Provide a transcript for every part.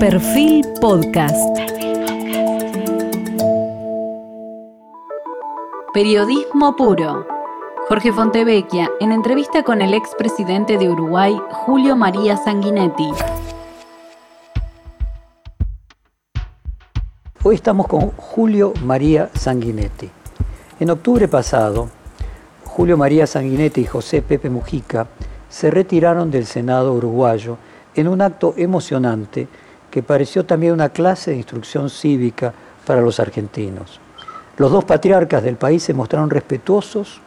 Perfil Podcast. Periodismo puro. Jorge Fontevecchia, en entrevista con el expresidente de Uruguay, Julio María Sanguinetti. Hoy estamos con Julio María Sanguinetti. En octubre pasado, Julio María Sanguinetti y José Pepe Mujica se retiraron del Senado uruguayo en un acto emocionante que pareció también una clase de instrucción cívica para los argentinos. Los dos patriarcas del país se mostraron respetuosos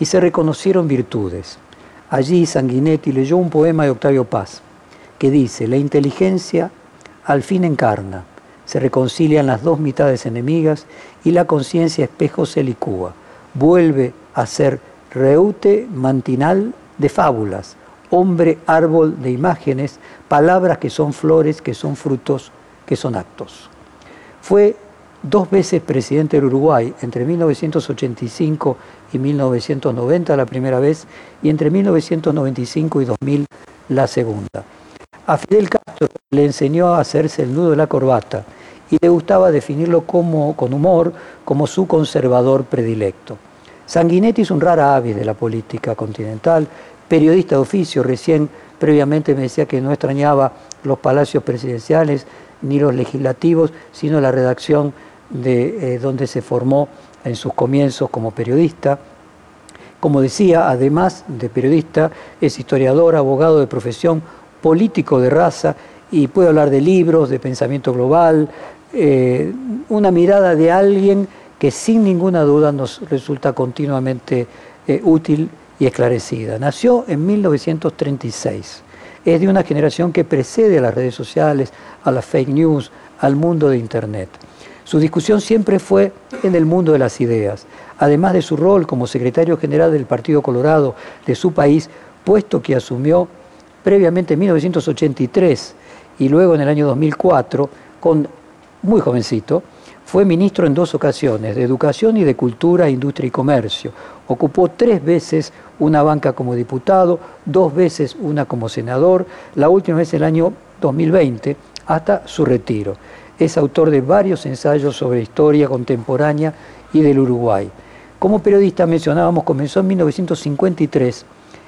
y se reconocieron virtudes. Allí Sanguinetti leyó un poema de Octavio Paz que dice, la inteligencia al fin encarna, se reconcilian las dos mitades enemigas y la conciencia espejo se licúa, vuelve a ser reute mantinal de fábulas, hombre árbol de imágenes, palabras que son flores, que son frutos, que son actos. Fue dos veces presidente del Uruguay, entre 1985 y 1990 la primera vez, y entre 1995 y 2000 la segunda. A Fidel Castro le enseñó a hacerse el nudo de la corbata y le gustaba definirlo como, con humor como su conservador predilecto. Sanguinetti es un rara avis de la política continental, periodista de oficio, recién previamente me decía que no extrañaba los palacios presidenciales ni los legislativos, sino la redacción de eh, donde se formó en sus comienzos como periodista. Como decía, además de periodista, es historiador, abogado de profesión, político de raza y puede hablar de libros, de pensamiento global, eh, una mirada de alguien que sin ninguna duda nos resulta continuamente eh, útil y esclarecida. Nació en 1936. Es de una generación que precede a las redes sociales, a las fake news, al mundo de Internet. Su discusión siempre fue en el mundo de las ideas, además de su rol como secretario general del Partido Colorado de su país, puesto que asumió previamente en 1983 y luego en el año 2004, con muy jovencito, fue ministro en dos ocasiones, de Educación y de Cultura, Industria y Comercio. Ocupó tres veces una banca como diputado, dos veces una como senador, la última vez el año 2020, hasta su retiro. Es autor de varios ensayos sobre historia contemporánea y del Uruguay. Como periodista mencionábamos, comenzó en 1953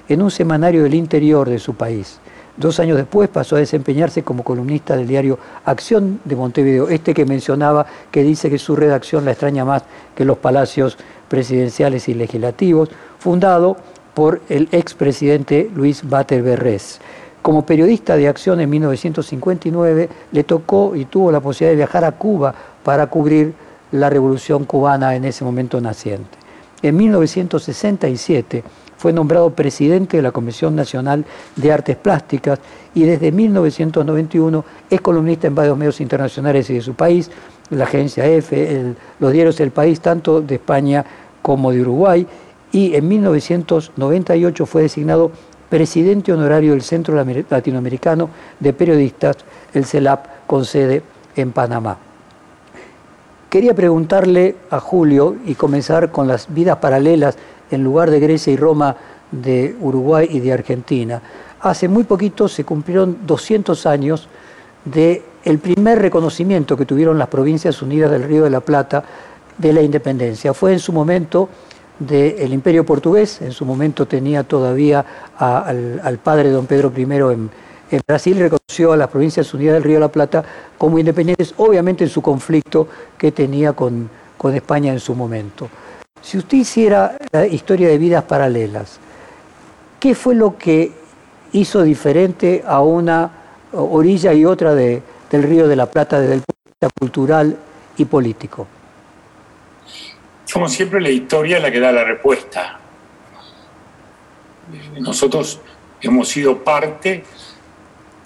en un semanario del interior de su país. Dos años después pasó a desempeñarse como columnista del diario Acción de Montevideo, este que mencionaba, que dice que su redacción la extraña más que los palacios presidenciales y legislativos, fundado por el expresidente Luis Bater Berrés. Como periodista de Acción en 1959 le tocó y tuvo la posibilidad de viajar a Cuba para cubrir la revolución cubana en ese momento naciente. En 1967 fue nombrado presidente de la Comisión Nacional de Artes Plásticas y desde 1991 es columnista en varios medios internacionales y de su país, la agencia EFE, los diarios del País, tanto de España como de Uruguay, y en 1998 fue designado presidente honorario del Centro Latinoamericano de Periodistas, el CELAP, con sede en Panamá. Quería preguntarle a Julio y comenzar con las vidas paralelas en lugar de Grecia y Roma de Uruguay y de Argentina. Hace muy poquito se cumplieron 200 años del el primer reconocimiento que tuvieron las Provincias Unidas del Río de la Plata de la independencia. Fue en su momento del Imperio Portugués, en su momento tenía todavía al, padre don Pedro I en, en Brasil, reconoció a las Provincias Unidas del Río de la Plata como independientes, obviamente en su conflicto que tenía con, con España en su momento. Si usted hiciera la historia de vidas paralelas, ¿qué fue lo que hizo diferente a una orilla y otra del Río de la Plata desde el punto de vista cultural y político? Como siempre, la historia es la que da la respuesta. Nosotros hemos sido parte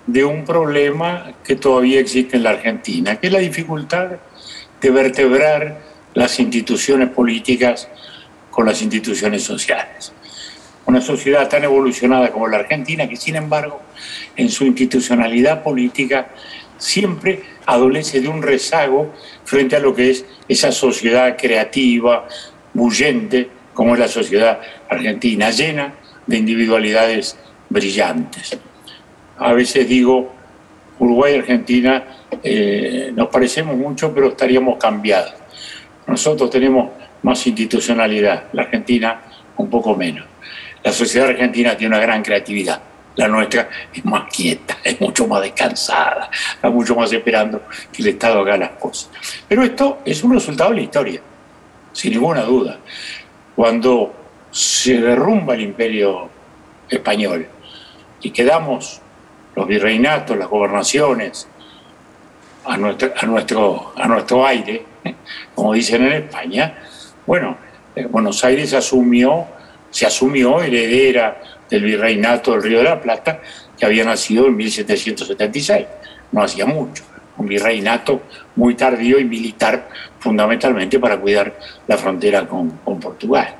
de un problema que todavía existe en la Argentina, que es la dificultad de vertebrar las instituciones políticas con las instituciones sociales. Una sociedad tan evolucionada como la Argentina, que sin embargo en su institucionalidad política siempre adolece de un rezago frente a lo que es esa sociedad creativa, bullente, como es la sociedad argentina, llena de individualidades brillantes. A veces digo, Uruguay y Argentina eh, nos parecemos mucho, pero estaríamos cambiados. Nosotros tenemos más institucionalidad, la Argentina un poco menos. La sociedad argentina tiene una gran creatividad. La nuestra es más quieta, es mucho más descansada, está mucho más esperando que el Estado haga las cosas. Pero esto es un resultado de la historia, sin ninguna duda. Cuando se derrumba el imperio español y quedamos los virreinatos, las gobernaciones, a nuestro, a nuestro, a nuestro aire, como dicen en España, bueno, eh, Buenos Aires asumió, se asumió heredera del virreinato del Río de la Plata, que había nacido en 1776, no hacía mucho, un virreinato muy tardío y militar fundamentalmente para cuidar la frontera con, con Portugal.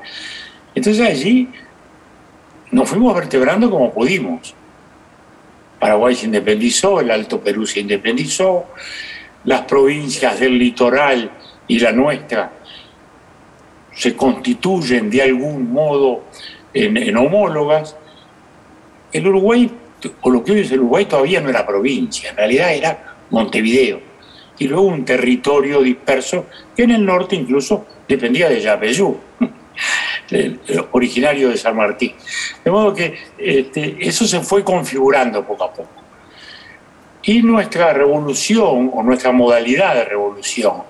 Entonces allí nos fuimos vertebrando como pudimos. Paraguay se independizó, el Alto Perú se independizó, las provincias del litoral y la nuestra se constituyen de algún modo en, homólogas. El Uruguay, o lo que hoy es el Uruguay, todavía no era provincia, en realidad era Montevideo, y luego un territorio disperso que en el norte incluso dependía de Yapeyú originario de San Martín. De modo que este, eso se fue configurando poco a poco. Y nuestra revolución, o nuestra modalidad de revolución,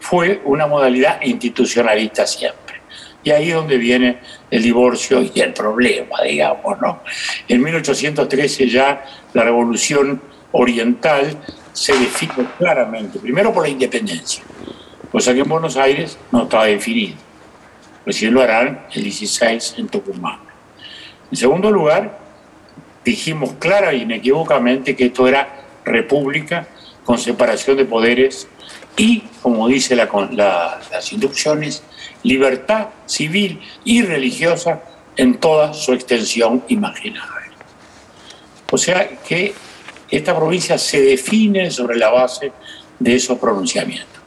fue una modalidad institucionalista siempre. Y ahí es donde viene el divorcio y el problema, digamos, ¿no? En 1813 ya la revolución oriental se define claramente, primero por la independencia, cosa que en Buenos Aires no estaba definido Recién lo harán el 16 en Tucumán. En segundo lugar, dijimos clara e inequívocamente que esto era república con separación de poderes y, como dice la, las instrucciones, libertad civil y religiosa en toda su extensión imaginable. O sea que esta provincia se define sobre la base de esos pronunciamientos.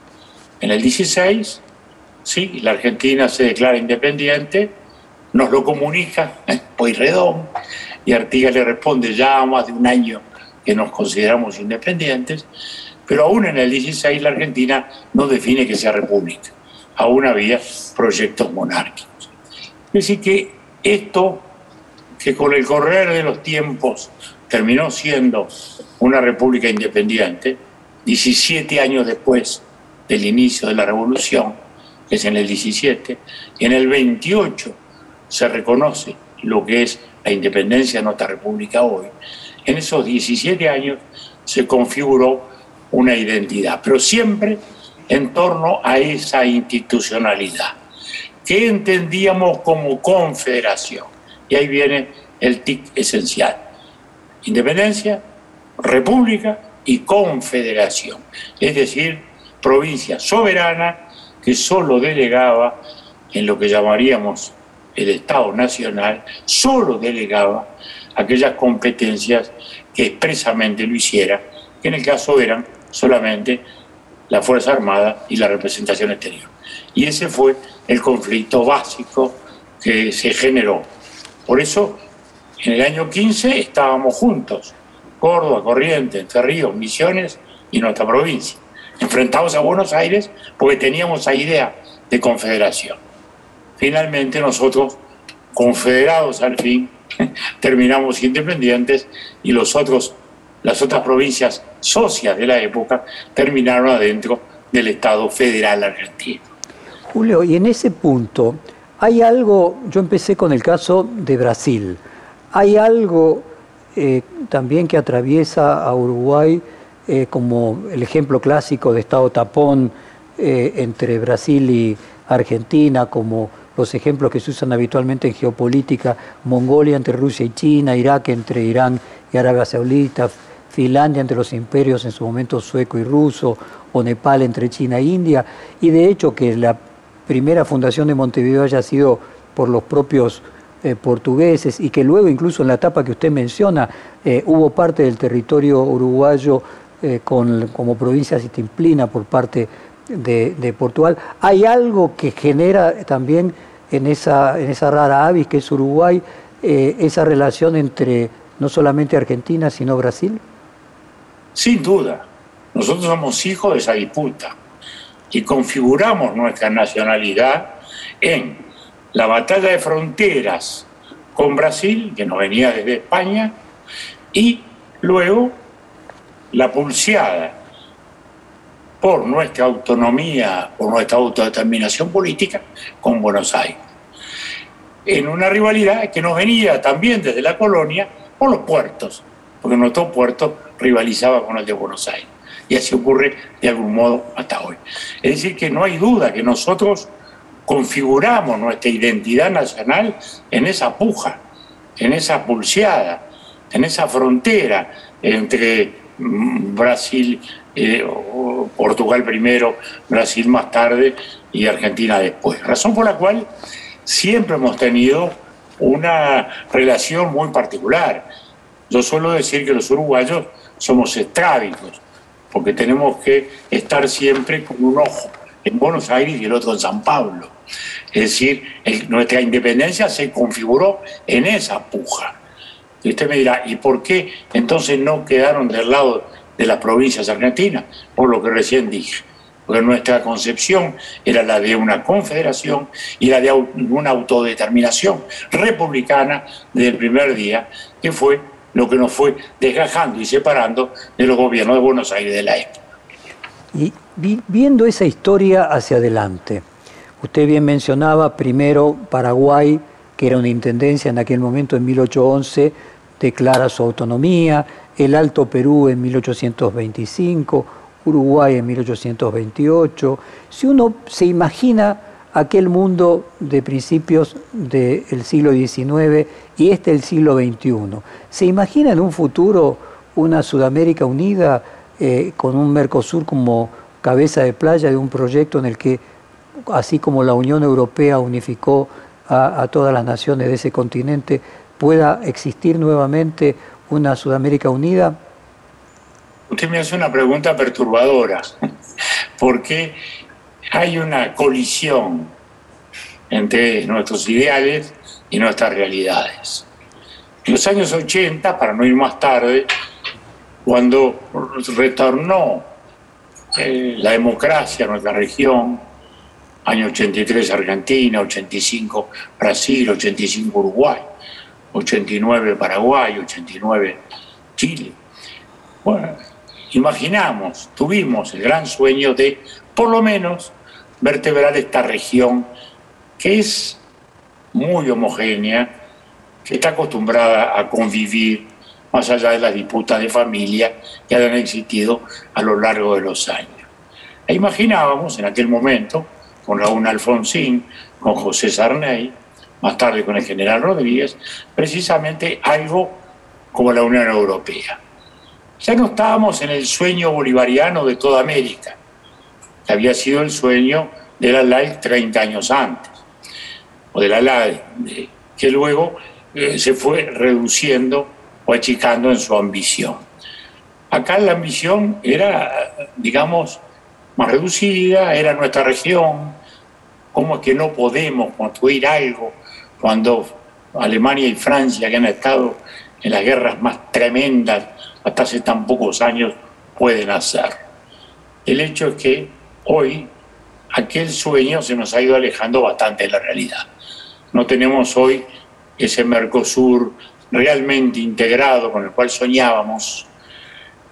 En el 16 ¿sí? la Argentina se declara independiente, nos lo comunica Pueyrredón y Artigas le responde ya más de un año que nos consideramos independientes, pero aún en el 16 la Argentina no define que sea república, aún había proyectos monárquicos. Es decir, que esto, que con el correr de los tiempos terminó siendo una república independiente, 17 años después del inicio de la revolución, que es en el 17, y en el 28 se reconoce lo que es la independencia de nuestra república hoy. En esos 17 años se configuró una identidad, pero siempre en torno a esa institucionalidad, que entendíamos como confederación. Y ahí viene el tic esencial. Independencia, república y confederación, es decir, provincia soberana que solo delegaba en lo que llamaríamos el Estado Nacional, solo delegaba aquellas competencias que expresamente lo hiciera, que en el caso eran solamente la Fuerza Armada y la representación exterior. Y ese fue el conflicto básico que se generó. Por eso, en el año 15 estábamos juntos, Córdoba, Corrientes, Entre Ríos, Misiones y nuestra provincia enfrentados a Buenos Aires porque teníamos esa idea de confederación. Finalmente nosotros, confederados al fin, terminamos independientes y los otros, las otras provincias socias de la época terminaron adentro del Estado federal argentino. Julio, y en ese punto, hay algo, yo empecé con el caso de Brasil, hay algo eh, también que atraviesa a Uruguay eh, como el ejemplo clásico de Estado tapón eh, entre Brasil y Argentina, como los ejemplos que se usan habitualmente en geopolítica, Mongolia entre Rusia y China, Irak entre Irán y Arabia Saudita, Finlandia entre los imperios en su momento sueco y ruso, o Nepal entre China e India, y de hecho que la primera fundación de Montevideo haya sido por los propios eh, portugueses y que luego incluso en la etapa que usted menciona hubo parte del territorio uruguayo eh, con, como provincia citimplina por parte de, Portugal. ¿Hay algo que genera también en esa, en esa rara avis que es Uruguay, eh, esa relación entre no solamente Argentina, sino Brasil? Sin duda, nosotros somos hijos de esa disputa y configuramos nuestra nacionalidad en la batalla de fronteras con Brasil, que nos venía desde España, y luego la pulseada por nuestra autonomía, por nuestra autodeterminación política con Buenos Aires. En una rivalidad que nos venía también desde la colonia por los puertos, porque nuestro puerto rivalizaba con el de Buenos Aires. Y así ocurre de algún modo hasta hoy. Es decir, que no hay duda que nosotros configuramos nuestra identidad nacional en esa puja, en esa pulseada, en esa frontera entre mm, Brasil, eh, Portugal primero, Brasil más tarde y Argentina después. Razón por la cual siempre hemos tenido una relación muy particular. Yo suelo decir que los uruguayos somos estrábicos, porque tenemos que estar siempre con un ojo en Buenos Aires y el otro en San Pablo. Es decir, nuestra independencia se configuró en esa puja. Y usted me dirá, ¿y por qué entonces no quedaron del lado de las provincias argentinas? Por lo que recién dije. Porque nuestra concepción era la de una confederación y la de una autodeterminación republicana desde el primer día, que fue lo que nos fue desgajando y separando de los gobiernos de Buenos Aires de la época. Y viendo esa historia hacia adelante, usted bien mencionaba primero Paraguay, que era una intendencia en aquel momento en 1811, declara su autonomía, el Alto Perú en 1825, Uruguay en 1828. Si uno se imagina aquel mundo de principios del siglo XIX y este el siglo XXI, ¿se imagina en un futuro una Sudamérica unida eh, con un Mercosur como cabeza de playa de un proyecto en el que, así como la Unión Europea unificó a, todas las naciones de ese continente, pueda existir nuevamente una Sudamérica unida? Usted me hace una pregunta perturbadora, porque hay una colisión entre nuestros ideales y nuestras realidades. En los años 80, para no ir más tarde, cuando retornó eh, la democracia a nuestra región, año 83 Argentina, 85 Brasil, 85 Uruguay, 89 Paraguay, 89 Chile. Bueno, imaginamos, tuvimos el gran sueño de, por lo menos, vertebrar esta región que es muy homogénea, que está acostumbrada a convivir más allá de las disputas de familia que han existido a lo largo de los años. E imaginábamos en aquel momento, con Raúl Alfonsín, con José Sarney, más tarde con el general Rodríguez, precisamente algo como la Unión Europea. Ya no estábamos en el sueño bolivariano de toda América, que había sido el sueño de la LAI 30 años antes, o de la LAE, que luego eh, se fue reduciendo o achicando en su ambición. Acá la ambición era, digamos, más reducida, era nuestra región, cómo es que no podemos construir algo cuando Alemania y Francia, que han estado en las guerras más tremendas hasta hace tan pocos años, pueden hacer. El hecho es que hoy aquel sueño se nos ha ido alejando bastante de la realidad. No tenemos hoy ese Mercosur realmente integrado con el cual soñábamos,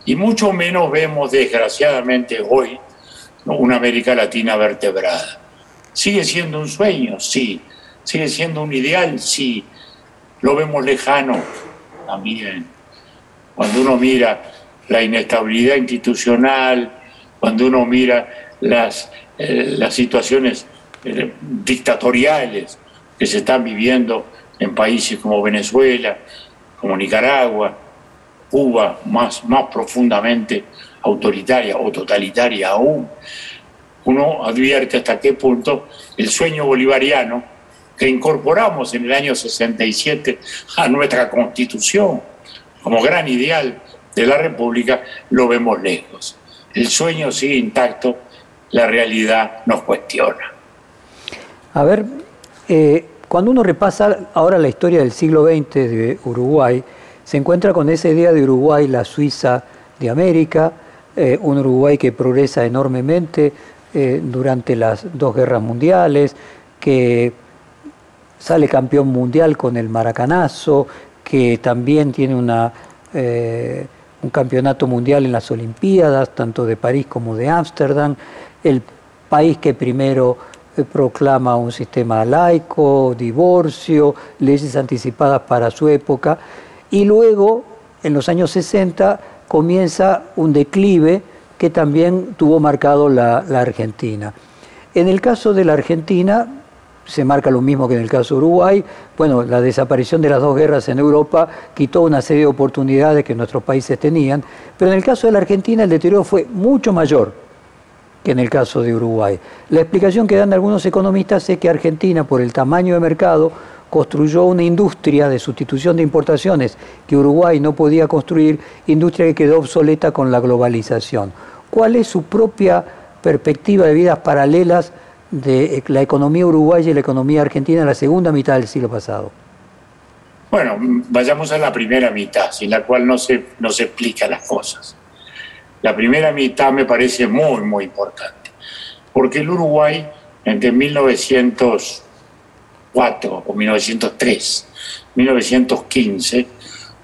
y mucho menos vemos desgraciadamente hoy una América Latina vertebrada. Sigue siendo un sueño, sí, sigue siendo un ideal, sí, lo vemos lejano también. Cuando uno mira la inestabilidad institucional, cuando uno mira las, eh, las situaciones eh, dictatoriales que se están viviendo en países como Venezuela, como Nicaragua, Cuba, más, más profundamente autoritaria o totalitaria aún, uno advierte hasta qué punto el sueño bolivariano que incorporamos en el año 67 a nuestra constitución como gran ideal de la República, lo vemos lejos. El sueño sigue intacto, la realidad nos cuestiona. A ver, eh, cuando uno repasa ahora la historia del siglo XX de Uruguay, se encuentra con esa idea de Uruguay, la Suiza de América, eh, un Uruguay que progresa enormemente eh, durante las dos guerras mundiales, que sale campeón mundial con el Maracanazo, que también tiene eh, un campeonato mundial en las Olimpiadas, tanto de París como de Ámsterdam, el país que primero proclama un sistema laico, divorcio, leyes anticipadas para su época, y luego, en los años 60, comienza un declive que también tuvo marcado la, Argentina. En el caso de la Argentina, se marca lo mismo que en el caso de Uruguay. Bueno, la desaparición de las dos guerras en Europa quitó una serie de oportunidades que nuestros países tenían, pero en el caso de la Argentina el deterioro fue mucho mayor que en el caso de Uruguay. La explicación que dan algunos economistas es que Argentina, por el tamaño de mercado, construyó una industria de sustitución de importaciones que Uruguay no podía construir, industria que quedó obsoleta con la globalización. ¿Cuál es su propia perspectiva de vidas paralelas de la economía uruguaya y la economía argentina en la segunda mitad del siglo pasado? Bueno, vayamos a la primera mitad, sin la cual no se, no se explican las cosas. La primera mitad me parece muy, muy importante, porque el Uruguay entre 1904 o 1903, 1915,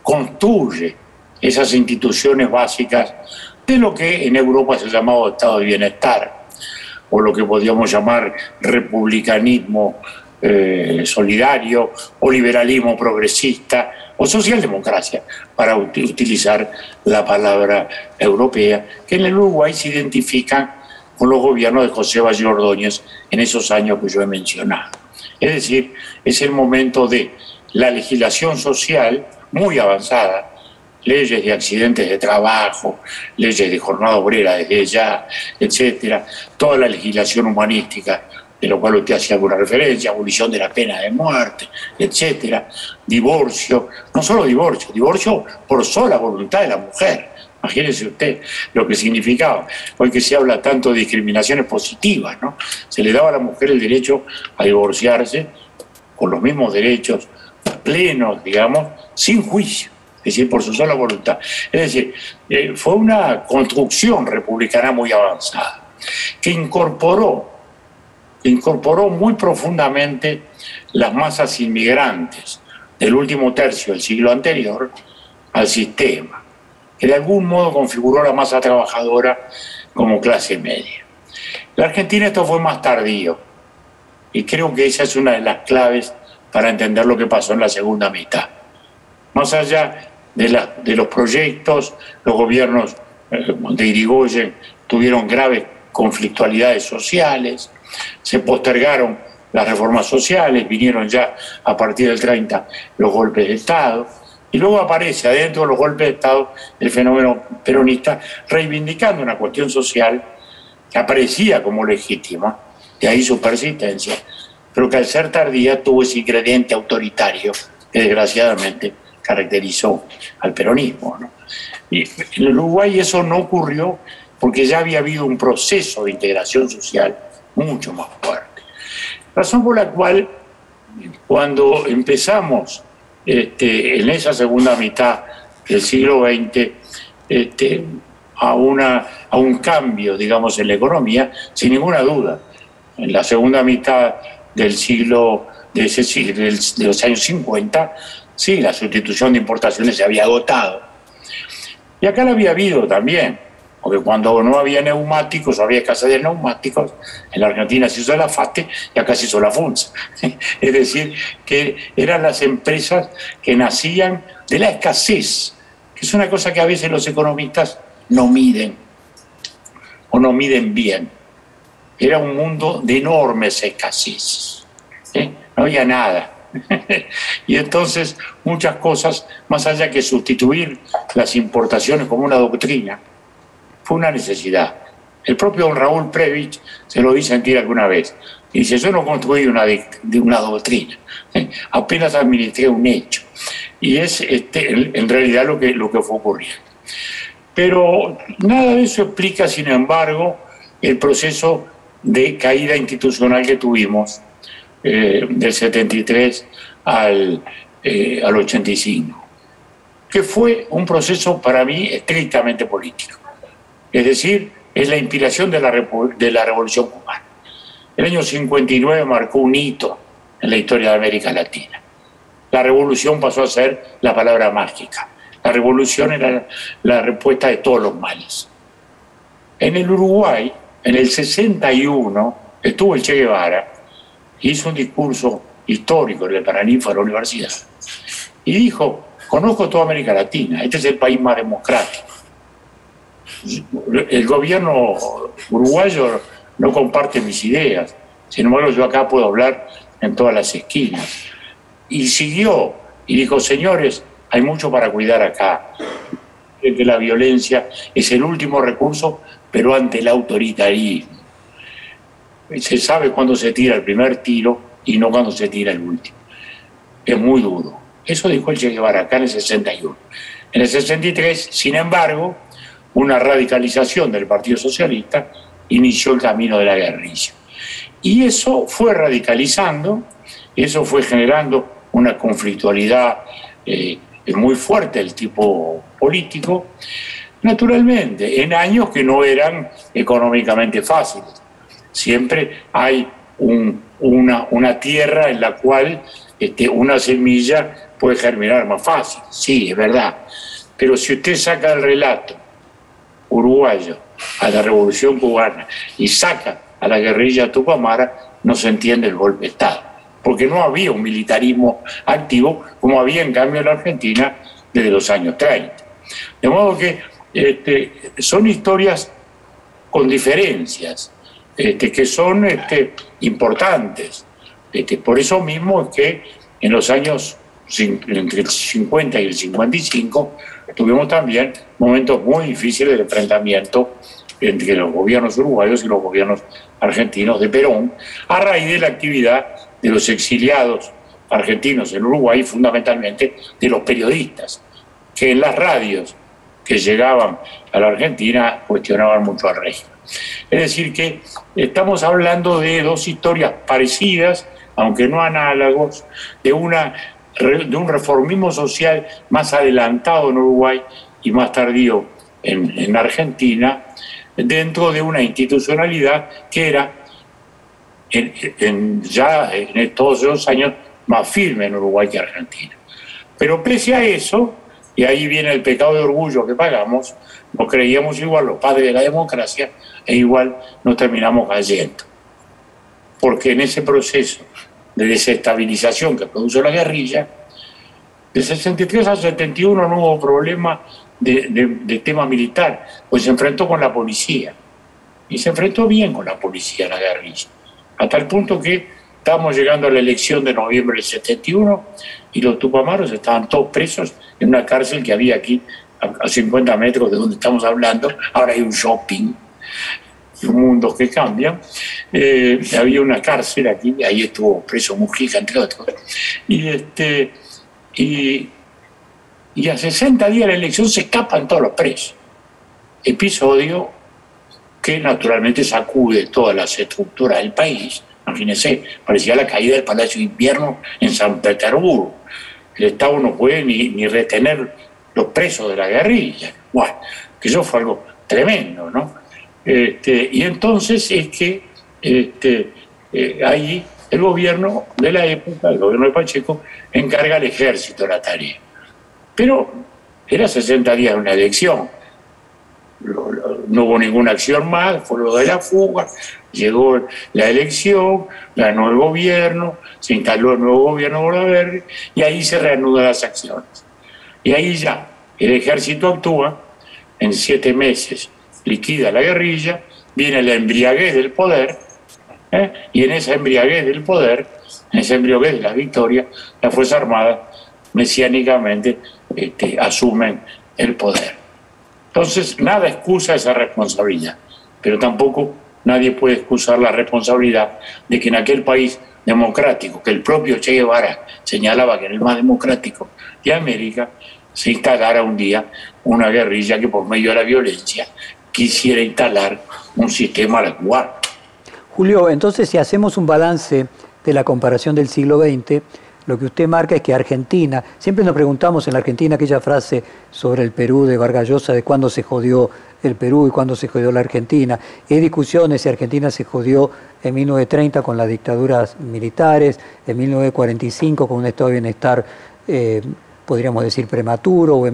construye esas instituciones básicas de lo que en Europa se llamaba Estado de Bienestar, o lo que podríamos llamar republicanismo eh, solidario, o liberalismo progresista, o socialdemocracia, para utilizar la palabra europea, que en el Uruguay se identifica con los gobiernos de José Valle Ordóñez en esos años que yo he mencionado. Es decir, es el momento de la legislación social muy avanzada, leyes de accidentes de trabajo, leyes de jornada obrera desde ya, etcétera, toda la legislación humanística de lo cual usted hacía alguna referencia, abolición de la pena de muerte, etcétera, divorcio, no solo divorcio, divorcio por sola voluntad de la mujer. Imagínese usted lo que significaba. Hoy que se habla tanto de discriminaciones positivas, ¿no? Se le daba a la mujer el derecho a divorciarse con los mismos derechos plenos, digamos, sin juicio, es decir, por su sola voluntad. Es decir, eh, fue una construcción republicana muy avanzada, que incorporó incorporó muy profundamente las masas inmigrantes del último tercio del siglo anterior al sistema, que de algún modo configuró la masa trabajadora como clase media. La Argentina esto fue más tardío y creo que esa es una de las claves para entender lo que pasó en la segunda mitad. Más allá de, los proyectos, los gobiernos eh, de Irigoyen tuvieron graves conflictualidades sociales, se postergaron las reformas sociales, vinieron ya a partir del 30 los golpes de Estado, y luego aparece adentro de los golpes de Estado el fenómeno peronista reivindicando una cuestión social que aparecía como legítima, de ahí su persistencia, pero que al ser tardía tuvo ese ingrediente autoritario que desgraciadamente caracterizó al peronismo. Y en Uruguay eso no ocurrió porque ya había habido un proceso de integración social mucho más fuerte. Razón por la cual cuando empezamos este, en esa segunda mitad del siglo XX este, a, una, a un cambio, digamos, en la economía, sin ninguna duda. En la segunda mitad del siglo, de, ese, de los años 50, sí, la sustitución de importaciones se había agotado. Y acá la había habido también porque cuando no había neumáticos, había escasez de neumáticos, en la Argentina se hizo la FATE y acá se hizo la FUNSA. Es decir, que eran las empresas que nacían de la escasez, que es una cosa que a veces los economistas no miden o no miden bien. Era un mundo de enormes escasez. ¿eh? No había nada. y entonces muchas cosas, más allá que sustituir las importaciones como una doctrina, fue una necesidad. El propio Raúl Previch se lo vi sentir alguna vez. Y dice, yo no construí una, de, una doctrina, apenas administré un hecho. Y es este, en realidad lo que, lo que fue ocurriendo. Pero nada de eso explica, sin embargo, el proceso de caída institucional que tuvimos eh, del 73 al, eh, al 85. que fue un proceso para mí estrictamente político. Es decir, es la inspiración de la, de la Revolución Cubana. El año 59 marcó un hito en la historia de América Latina. La revolución pasó a ser la palabra mágica. La revolución era la respuesta de todos los males. En el Uruguay, en el 61, estuvo el Che Guevara, hizo un discurso histórico en el Paraninfo de la universidad, y dijo, conozco toda América Latina, este es el país más democrático. El gobierno uruguayo no comparte mis ideas, sin embargo yo acá puedo hablar en todas las esquinas. Y siguió y dijo, señores, hay mucho para cuidar acá, que la violencia es el último recurso, pero ante el autoritarismo. Se sabe cuándo se tira el primer tiro y no cuándo se tira el último. Es muy duro. Eso dijo el Che Guevara acá en el 61. En el 63, sin embargo, una radicalización del Partido Socialista inició el camino de la guerrilla. Y eso fue radicalizando, eso fue generando una conflictualidad eh, muy fuerte del tipo político, naturalmente, en años que no eran económicamente fáciles. Siempre hay una, tierra en la cual este, una semilla puede germinar más fácil, sí, es verdad. Pero si usted saca el relato uruguayo a la revolución cubana y saca a la guerrilla tupamara, no se entiende el golpe de Estado, porque no había un militarismo activo como había en cambio en la Argentina desde los años 30. De modo que este, son historias con diferencias, este, que son este, importantes. Este, por eso mismo es que en los años entre el 50 y el 55 tuvimos también momentos muy difíciles de enfrentamiento entre los gobiernos uruguayos y los gobiernos argentinos de Perón, a raíz de la actividad de los exiliados argentinos en Uruguay, fundamentalmente de los periodistas, que en las radios que llegaban a la Argentina cuestionaban mucho al régimen. Es decir, que estamos hablando de dos historias parecidas, aunque no análogos, de, una, de un reformismo social más adelantado en Uruguay y más tardío en, en Argentina, dentro de una institucionalidad que era ya en todos esos años más firme en Uruguay que Argentina. Pero pese a eso, y ahí viene el pecado de orgullo que pagamos, nos creíamos igual los padres de la democracia e igual nos terminamos cayendo. Porque en ese proceso de desestabilización que produjo la guerrilla, de 63 a 71 no hubo problema de, tema militar, pues se enfrentó con la policía. Y se enfrentó bien con la policía, la guerrilla. Hasta el punto que estábamos llegando a la elección de noviembre del 71 y los tupamaros estaban todos presos en una cárcel que había aquí a 50 metros de donde estamos hablando. Ahora hay un shopping, un mundo que cambia. Eh, había una cárcel aquí, ahí estuvo preso Mujica, entre otros. Y, este, y a 60 días de la elección se escapan todos los presos. Episodio que naturalmente sacude todas las estructuras del país. Imagínense, parecía la caída del Palacio de Invierno en San Petersburgo. El Estado no puede ni, retener los presos de la guerrilla. Bueno, que eso fue algo tremendo, ¿no? Este, y entonces es que este, eh, ahí el gobierno de la época, el gobierno de Pacheco, encarga al ejército la tarea. Pero era 60 días de una elección. No hubo ninguna acción más, fue lo de la fuga, llegó la elección, ganó el gobierno, se instaló el nuevo gobierno Verde y ahí se reanudan las acciones. Y ahí ya el ejército actúa, en siete meses liquida la guerrilla, viene la embriaguez del poder, ¿eh? y en esa embriaguez del poder, en esa embriaguez de la victoria, la Fuerza Armada mesiánicamente este, asumen el poder. Entonces, nada excusa esa responsabilidad, pero tampoco nadie puede excusar la responsabilidad de que en aquel país democrático, que el propio Che Guevara señalaba que era el más democrático de América, se instalara un día una guerrilla que por medio de la violencia quisiera instalar un sistema al Julio, entonces si hacemos un balance de la comparación del siglo XX, lo que usted marca es que Argentina, siempre nos preguntamos en la Argentina aquella frase sobre el Perú de Vargallosa, de cuándo se jodió el Perú y cuándo se jodió la Argentina. Hay discusiones si Argentina se jodió en 1930 con las dictaduras militares, en 1945 con un estado de bienestar, eh, podríamos decir, prematuro, o en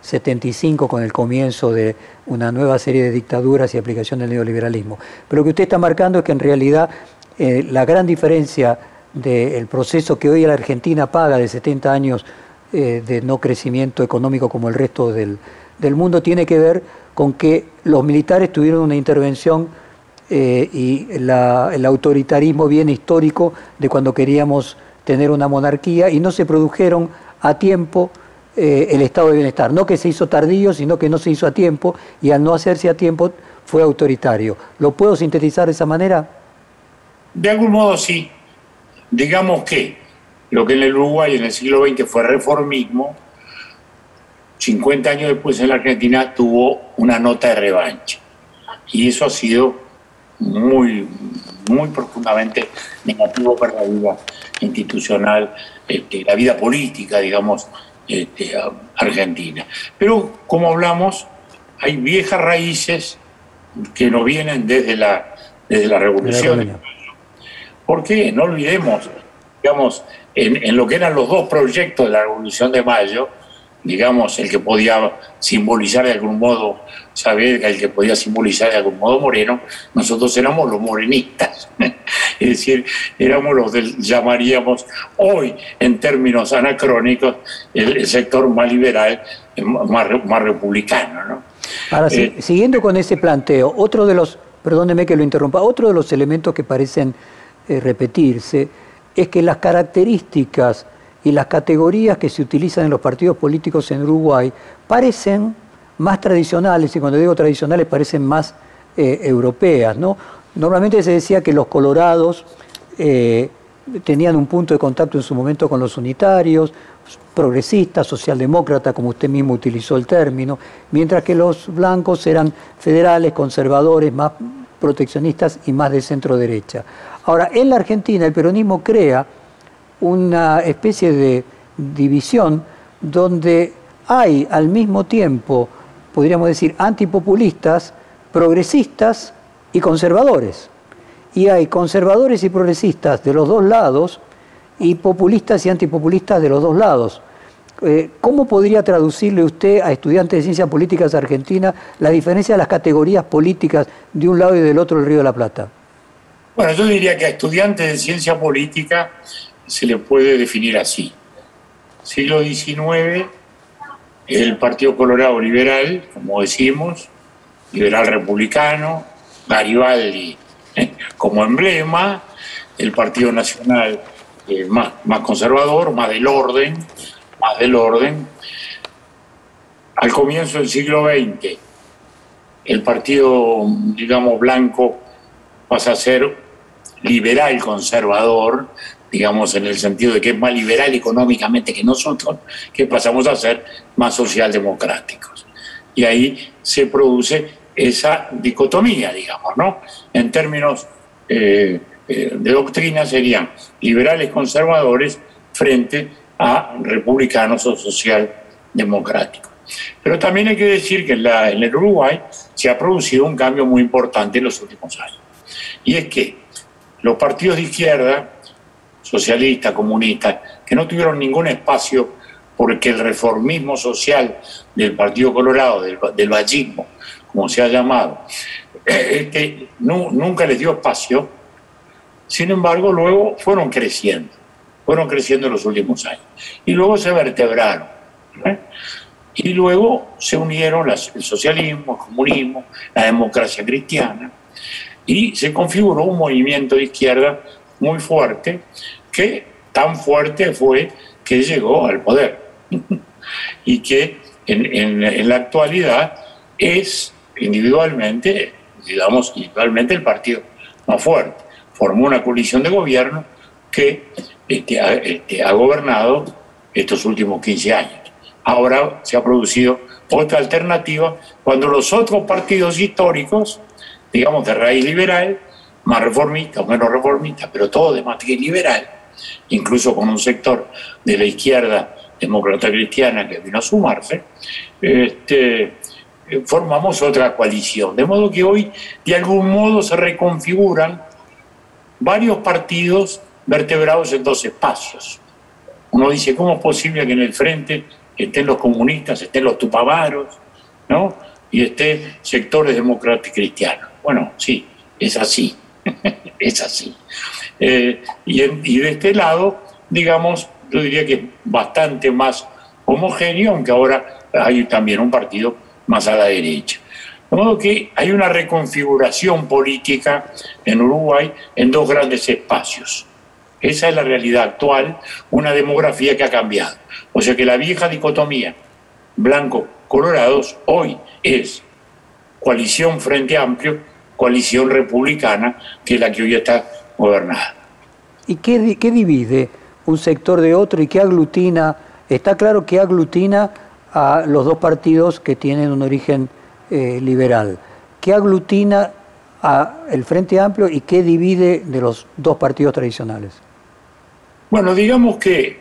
1975 con el comienzo de una nueva serie de dictaduras y aplicación del neoliberalismo. Pero lo que usted está marcando es que en realidad eh, la gran diferencia del proceso que hoy la Argentina paga de 70 años eh, de no crecimiento económico como el resto del, mundo tiene que ver con que los militares tuvieron una intervención eh, y el autoritarismo bien histórico de cuando queríamos tener una monarquía y no se produjeron a tiempo eh, el estado de bienestar. No que se hizo tardío, sino que no se hizo a tiempo y al no hacerse a tiempo fue autoritario. ¿Lo puedo sintetizar de esa manera? De algún modo sí. Digamos que lo que en el Uruguay en el siglo XX fue reformismo, 50 años después en la Argentina tuvo una nota de revancha. Y eso ha sido muy, muy profundamente negativo para la vida institucional, este, la vida política, digamos, este, argentina. Pero como hablamos, hay viejas raíces que no vienen desde la, desde la revolución. ¿Por qué? No olvidemos, digamos, en, lo que eran los dos proyectos de la Revolución de Mayo, digamos, el que podía simbolizar de algún modo saber el que podía simbolizar de algún modo Moreno, nosotros éramos los morenistas, es decir, éramos los del, llamaríamos hoy, en términos anacrónicos, el, sector más liberal, más, más republicano. ¿no? Ahora, eh, siguiendo con ese planteo, otro de los, perdóneme que lo interrumpa, otro de los elementos que parecen eh, repetirse, es que las características y las categorías que se utilizan en los partidos políticos en Uruguay parecen más tradicionales, y cuando digo tradicionales parecen más eh, europeas. ¿no? Normalmente se decía que los colorados eh, tenían un punto de contacto en su momento con los unitarios, progresistas, socialdemócratas, como usted mismo utilizó el término, mientras que los blancos eran federales, conservadores, más proteccionistas y más de centro derecha. Ahora, en la Argentina el peronismo crea una especie de división donde hay al mismo tiempo, podríamos decir, antipopulistas, progresistas y conservadores. Y hay conservadores y progresistas de los dos lados y populistas y antipopulistas de los dos lados. Eh, ¿Cómo podría traducirle usted a estudiantes de ciencias políticas argentinas la diferencia de las categorías políticas de un lado y del otro del Río de la Plata? Bueno, yo diría que a estudiantes de ciencia política se le puede definir así. Siglo XIX, el Partido Colorado Liberal, como decimos, liberal republicano, Garibaldi como emblema, el Partido Nacional eh, más, más conservador, más del orden, más del orden. Al comienzo del siglo XX, el partido, digamos, blanco pasa a ser liberal conservador, digamos en el sentido de que es más liberal económicamente que nosotros, que pasamos a ser más socialdemocráticos. Y ahí se produce esa dicotomía, digamos, ¿no? En términos eh, eh, de doctrina serían liberales conservadores frente a republicanos o socialdemocráticos. Pero también hay que decir que en, el Uruguay se ha producido un cambio muy importante en los últimos años. Y es que los partidos de izquierda, socialistas, comunistas, que no tuvieron ningún espacio porque el reformismo social del Partido Colorado, del, del vallismo, como se ha llamado, este, nunca les dio espacio, sin embargo luego fueron creciendo, fueron creciendo en los últimos años. Y luego se vertebraron. ¿eh? Y luego se unieron el socialismo, el comunismo, la democracia cristiana, y se configuró un movimiento de izquierda muy fuerte, que tan fuerte fue que llegó al poder y que en, la actualidad es individualmente, digamos, individualmente el partido más fuerte. Formó una coalición de gobierno que este, ha, este, ha gobernado estos últimos 15 años. Ahora se ha producido otra alternativa cuando los otros partidos históricos digamos, de raíz liberal, más reformista o menos reformista, pero todo de matriz liberal, incluso con un sector de la izquierda demócrata cristiana que vino a sumarse, este, formamos otra coalición. De modo que hoy, de algún modo, se reconfiguran varios partidos vertebrados en dos espacios. Uno dice, ¿cómo es posible que en el frente estén los comunistas, estén los tupamaros, ¿no? y estén sectores demócratas cristianos? Bueno, sí, es así, es así. Eh, y, y de este lado, digamos, yo diría que es bastante más homogéneo, aunque ahora hay también un partido más a la derecha. De modo que hay una reconfiguración política en Uruguay en dos grandes espacios. Esa es la realidad actual, una demografía que ha cambiado. O sea que la vieja dicotomía blanco-colorados hoy es coalición Frente Amplio, coalición republicana, que es la que hoy está gobernada. ¿Y qué, qué divide un sector de otro y qué aglutina? Está claro que aglutina a los dos partidos que tienen un origen eh, liberal. ¿Qué aglutina a el Frente Amplio y qué divide de los dos partidos tradicionales? Bueno, digamos que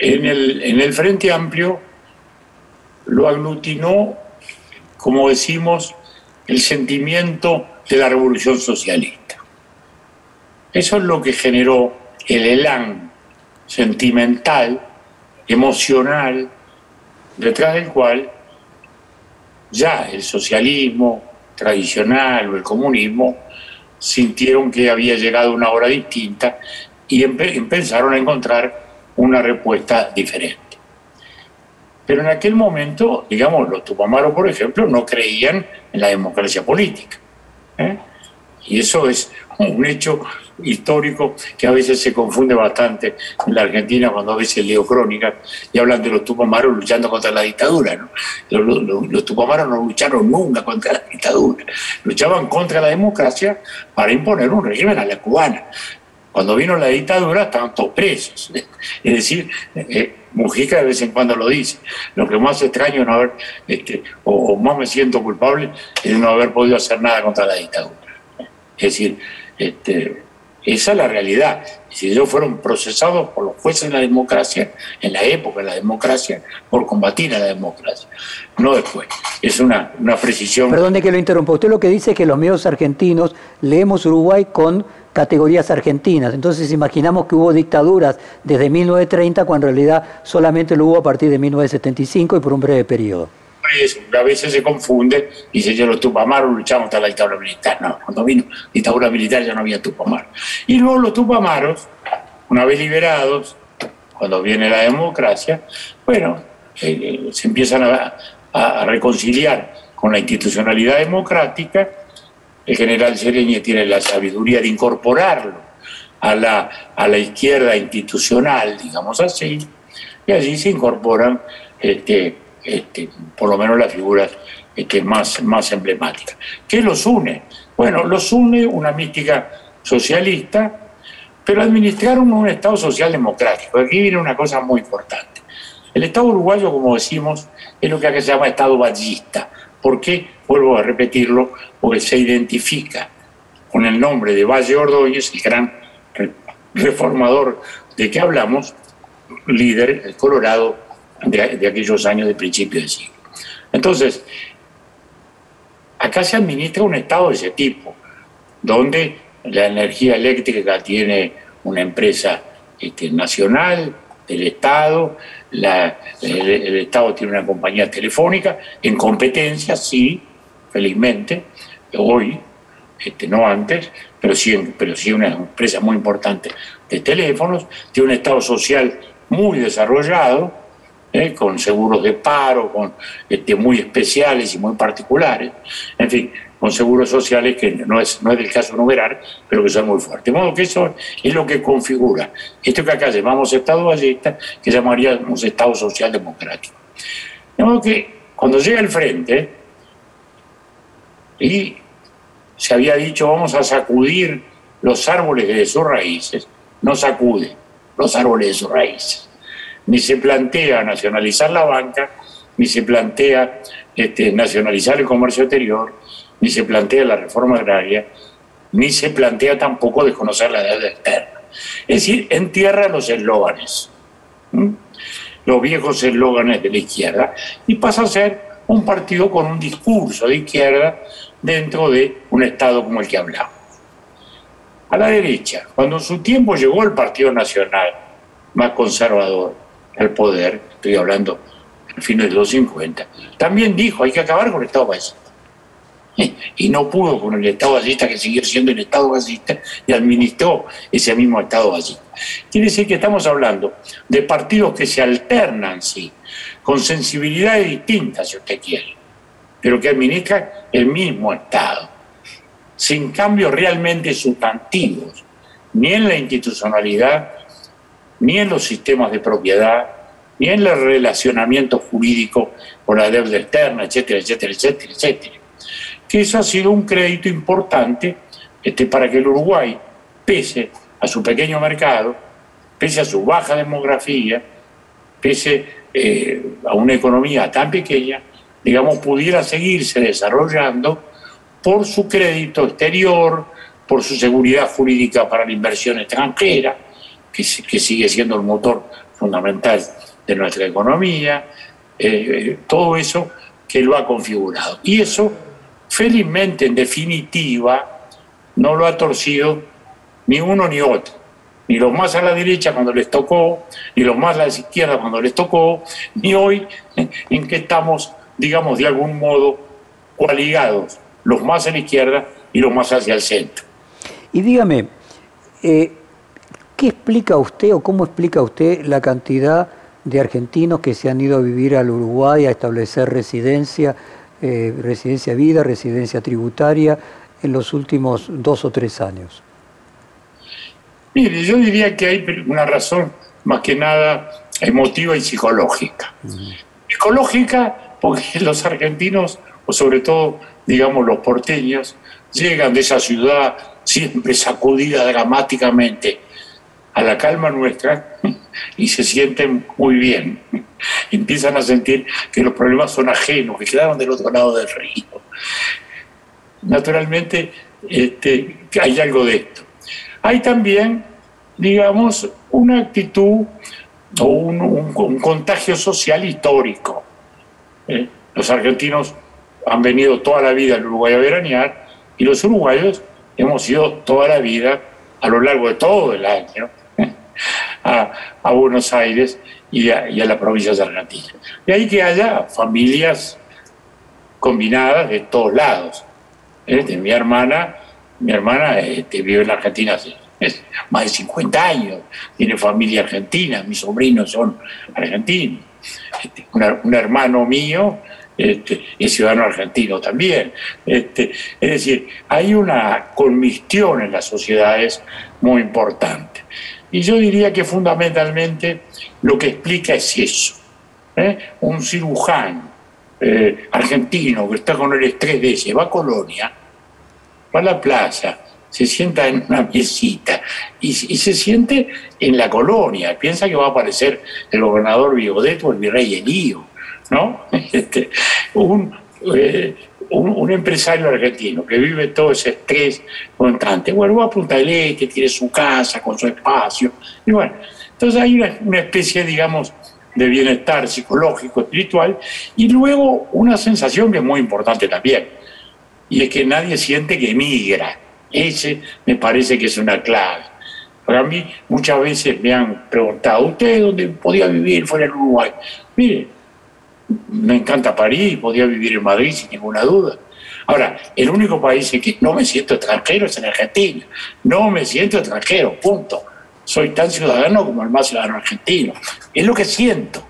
en el, en el Frente Amplio lo aglutinó, como decimos, el sentimiento de la revolución socialista. Eso es lo que generó el elán sentimental, emocional, detrás del cual ya el socialismo tradicional o el comunismo sintieron que había llegado una hora distinta y empezaron a encontrar una respuesta diferente. Pero en aquel momento, digamos, los tupamaros, por ejemplo, no creían en la democracia política. ¿Eh? Y eso es un hecho histórico que a veces se confunde bastante en la Argentina cuando a veces leo crónicas y hablan de los tupamaros luchando contra la dictadura. Los, los, no lucharon nunca contra la dictadura, luchaban contra la democracia para imponer un régimen a la cubana. Cuando vino la dictadura estaban todos presos. Es decir, eh, Mujica de vez en cuando lo dice. Lo que más extraño no haber, este, o, más me siento culpable, es no haber podido hacer nada contra la dictadura. Es decir, este, esa es la realidad. Si ellos fueron procesados por los jueces de la democracia, en la época de la democracia, por combatir a la democracia, no después. Es una, una precisión. Perdón de que lo interrumpa. Usted lo que dice es que los medios argentinos leemos Uruguay con categorías argentinas. Entonces imaginamos que hubo dictaduras desde 1930 cuando en realidad solamente lo hubo a partir de 1975 y por un breve periodo a veces se confunde y dice yo los Tupamaros luchamos contra la dictadura militar. No, cuando vino dictadura militar ya no había Tupamaros. Y luego los Tupamaros, una vez liberados, cuando viene la democracia, bueno, eh, se empiezan a, reconciliar con la institucionalidad democrática. El general Sereñe tiene la sabiduría de incorporarlo a la, a la izquierda institucional, digamos así, y allí se incorporan este, este, por lo menos las figuras este, más, más emblemáticas. ¿Qué los une? Bueno, los une una mística socialista, pero administraron un Estado social democrático. Aquí viene una cosa muy importante. El Estado uruguayo, como decimos, es lo que acá se llama Estado vallista. ¿Por qué? Vuelvo a repetirlo, porque se identifica con el nombre de Valle Ordóñez, el gran reformador de que hablamos, líder, Colorado, de, aquellos años de principio del siglo. Entonces, acá se administra un Estado de ese tipo, donde la energía eléctrica tiene una empresa este, nacional del Estado, la, el, Estado tiene una compañía telefónica, en competencia, sí, felizmente, hoy, este, no antes, pero sí, pero sí una empresa muy importante de teléfonos, tiene un Estado social muy desarrollado, ¿eh? con seguros de paro, con este, muy especiales y muy particulares, en fin, con seguros sociales que no es, no es del caso numerar, pero que son muy fuertes. De modo que eso es lo que configura esto que acá llamamos Estado ballista, que llamaríamos Estado social democrático. De modo que cuando llega el frente, y se había dicho vamos a sacudir los árboles de sus raíces, no sacude los árboles de sus raíces ni se plantea nacionalizar la banca, ni se plantea este, nacionalizar el comercio exterior, ni se plantea la reforma agraria, ni se plantea tampoco desconocer la deuda externa. Es decir, entierra los eslóganes, los viejos eslóganes de la izquierda, y pasa a ser un partido con un discurso de izquierda dentro de un Estado como el que hablamos. A la derecha, cuando en su tiempo llegó el Partido Nacional más conservador al poder, estoy hablando a fines de los 50, también dijo hay que acabar con el Estado fascista. Y no pudo con el Estado fascista que siguió siendo el Estado fascista y administró ese mismo Estado fascista. Quiere decir que estamos hablando de partidos que se alternan, sí, con sensibilidades distintas, si usted quiere, pero que administran el mismo Estado, sin cambios realmente sustantivos, ni en la institucionalidad, ni en los sistemas de propiedad, ni en el relacionamiento jurídico con la deuda externa, etcétera, etcétera, etcétera, etcétera. Que eso ha sido un crédito importante este, para que el Uruguay, pese a su pequeño mercado, pese a su baja demografía, pese eh, a una economía tan pequeña, digamos, pudiera seguirse desarrollando por su crédito exterior, por su seguridad jurídica para la inversión extranjera, que, que sigue siendo el motor fundamental de nuestra economía, eh, todo eso que lo ha configurado. Y eso, felizmente, en definitiva, no lo ha torcido ni uno ni otro ni los más a la derecha cuando les tocó, ni los más a la izquierda cuando les tocó, ni hoy en que estamos, digamos, de algún modo coaligados, los más a la izquierda y los más hacia el centro. Y dígame, eh, ¿qué explica usted o cómo explica usted la cantidad de argentinos que se han ido a vivir al Uruguay a establecer residencia, eh, residencia vida, residencia tributaria en los últimos dos o tres años? Mire, yo diría que hay una razón más que nada emotiva y psicológica. Psicológica porque los argentinos, o sobre todo, digamos, los porteños, llegan de esa ciudad siempre sacudida dramáticamente a la calma nuestra y se sienten muy bien. Empiezan a sentir que los problemas son ajenos, que quedaron del otro lado del río. Naturalmente, este, hay algo de esto. Hay también, digamos, una actitud o un, contagio social histórico. ¿eh? Los argentinos han venido toda la vida al Uruguay a veranear y los uruguayos hemos ido toda la vida, a lo largo de todo el año, a, Buenos Aires y a, las provincias argentinas. De ahí que haya familias combinadas de todos lados. De mi hermana mi hermana este, vive en la Argentina hace más de 50 años, tiene familia argentina, mis sobrinos son argentinos. Este, un hermano mío este, es ciudadano argentino también. Este, es decir, hay una conmistión en las sociedades muy importante. Y yo diría que fundamentalmente lo que explica es eso. ¿eh? Un cirujano eh, argentino que está con el estrés de ese, va a Colonia, va a la plaza, se sienta en una mesita y, se siente en la colonia, piensa que va a aparecer el gobernador Vigodet o el virrey Elío, ¿no? Este, eh, un, un, empresario argentino que vive todo ese estrés constante, bueno, va a Punta del Este, tiene su casa con su espacio, y bueno, entonces hay una, una especie, digamos, de bienestar psicológico, espiritual, y luego una sensación que es muy importante también, y es que nadie siente que emigra. Ese me parece que es una clave. Para mí muchas veces me han preguntado, ¿usted dónde podía vivir fuera del Uruguay? Mire, me encanta París, podía vivir en Madrid sin ninguna duda. Ahora, el único país en que no me siento extranjero es en Argentina. No me siento extranjero, punto. Soy tan ciudadano como el más ciudadano argentino. Es lo que siento.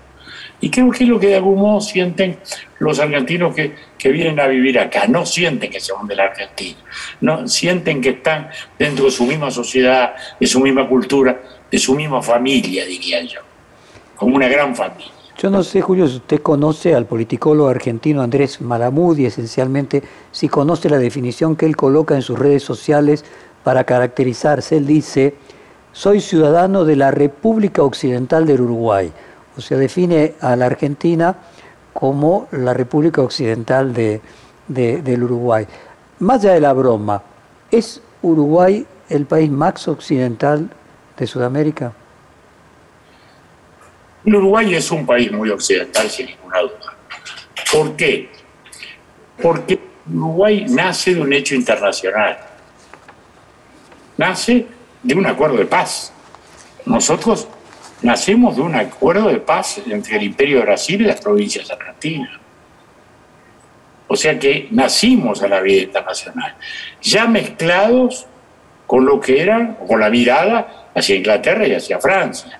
Y creo que es lo que de algún modo sienten los argentinos que, que vienen a vivir acá. No sienten que van de la Argentina, no sienten que están dentro de su misma sociedad, de su misma cultura, de su misma familia, diría yo, como una gran familia. Yo no sé, Julio, si usted conoce al politicólogo argentino Andrés Malamudi, esencialmente, si conoce la definición que él coloca en sus redes sociales para caracterizarse. Él dice, soy ciudadano de la República Occidental del Uruguay o sea, define a la Argentina como la República Occidental de, del Uruguay. Más allá de la broma, ¿es Uruguay el país más occidental de Sudamérica? Uruguay es un país muy occidental, sin ninguna duda. ¿Por qué? Porque Uruguay nace de un hecho internacional. Nace de un acuerdo de paz. Nosotros nacemos de un acuerdo de paz entre el Imperio de Brasil y las provincias argentinas. O sea que nacimos a la vida internacional, ya mezclados con lo que era, con la mirada hacia Inglaterra y hacia Francia,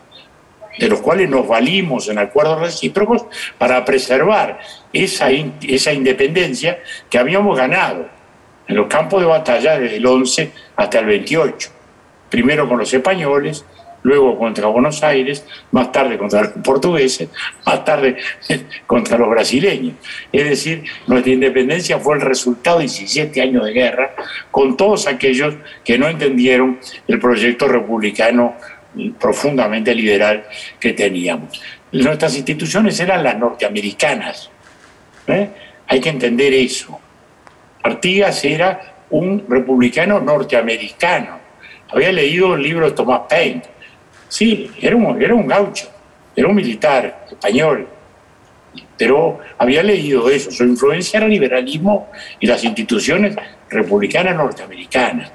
de los cuales nos valimos en acuerdos recíprocos para preservar esa, esa independencia que habíamos ganado en los campos de batalla desde el 11 hasta el 28, primero con los españoles, luego contra Buenos Aires, más tarde contra los portugueses, más tarde contra los brasileños. Es decir, nuestra independencia fue el resultado de 17 años de guerra con todos aquellos que no entendieron el proyecto republicano profundamente liberal que teníamos. Nuestras instituciones eran las norteamericanas. ¿eh? Hay que entender eso. Artigas era un republicano norteamericano. Había leído el libro de Thomas Paine Sí, era un, era un gaucho, era un militar español, pero había leído eso. Su influencia era el liberalismo y las instituciones republicanas norteamericanas.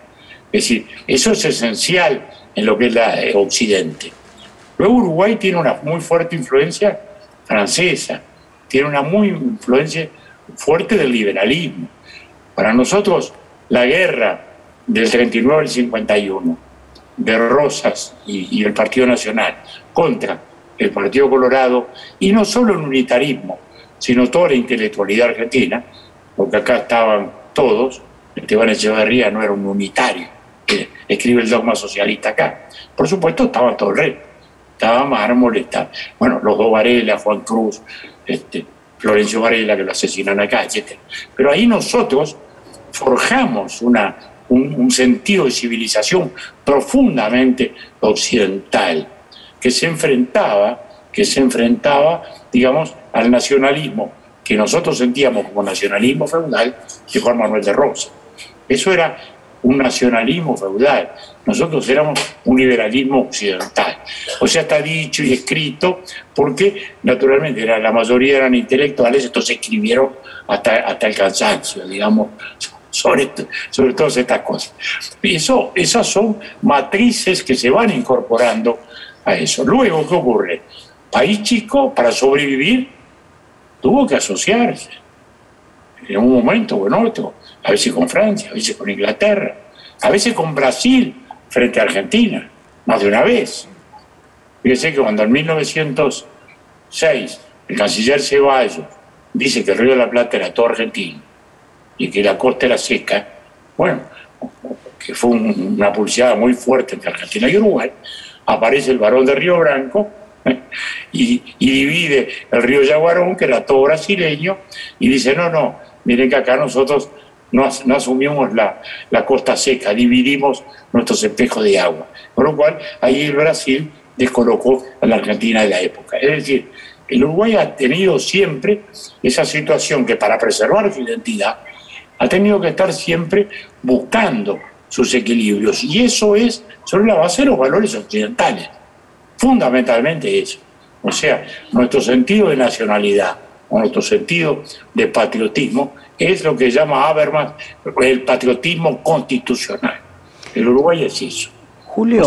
Es decir, eso es esencial en lo que es la eh, Occidente. Luego Uruguay tiene una muy fuerte influencia francesa, tiene una muy influencia fuerte del liberalismo. Para nosotros, la guerra del 39 al 51 de Rosas y, el Partido Nacional contra el Partido Colorado, y no solo el unitarismo, sino toda la intelectualidad argentina, porque acá estaban todos, Esteban Echeverría no era un unitario, que escribe el dogma socialista acá. Por supuesto estaba todo el rey, estaba Mármol, estaba, bueno, los dos Varela, Juan Cruz, este, Florencio Varela, que lo asesinan acá, etc. Pero ahí nosotros forjamos una, un, sentido de civilización profundamente occidental, que se enfrentaba, que se enfrentaba, digamos, al nacionalismo que nosotros sentíamos como nacionalismo feudal de Juan Manuel de Rosa. Eso era un nacionalismo feudal. Nosotros éramos un liberalismo occidental. O sea, está dicho y escrito porque, naturalmente, la mayoría eran intelectuales, entonces escribieron hasta, hasta el cansancio, digamos, sobre, sobre todas estas cosas. Y eso, esas son matrices que se van incorporando a eso. Luego, ¿qué ocurre? País chico, para sobrevivir, tuvo que asociarse. En un momento o en otro, a veces con Francia, a veces con Inglaterra, a veces con Brasil frente a Argentina, más de una vez. Fíjese que cuando en 1906 el canciller Ceballos dice que el Río de la Plata era todo argentino, y que la costa era seca, bueno, que fue una pulseada muy fuerte entre Argentina y Uruguay, aparece el varón de Río Branco y, divide el río Yaguarón, que era todo brasileño, y dice, no, no, miren que acá nosotros no, asumimos la, la, costa seca, dividimos nuestros espejos de agua. Con lo cual, ahí el Brasil descolocó a la Argentina de la época. Es decir, el Uruguay ha tenido siempre esa situación que para preservar su identidad ha tenido que estar siempre buscando sus equilibrios. Y eso es sobre la base de los valores occidentales. Fundamentalmente eso. O sea, nuestro sentido de nacionalidad o nuestro sentido de patriotismo es lo que llama Habermas el patriotismo constitucional. El Uruguay es eso. Julio,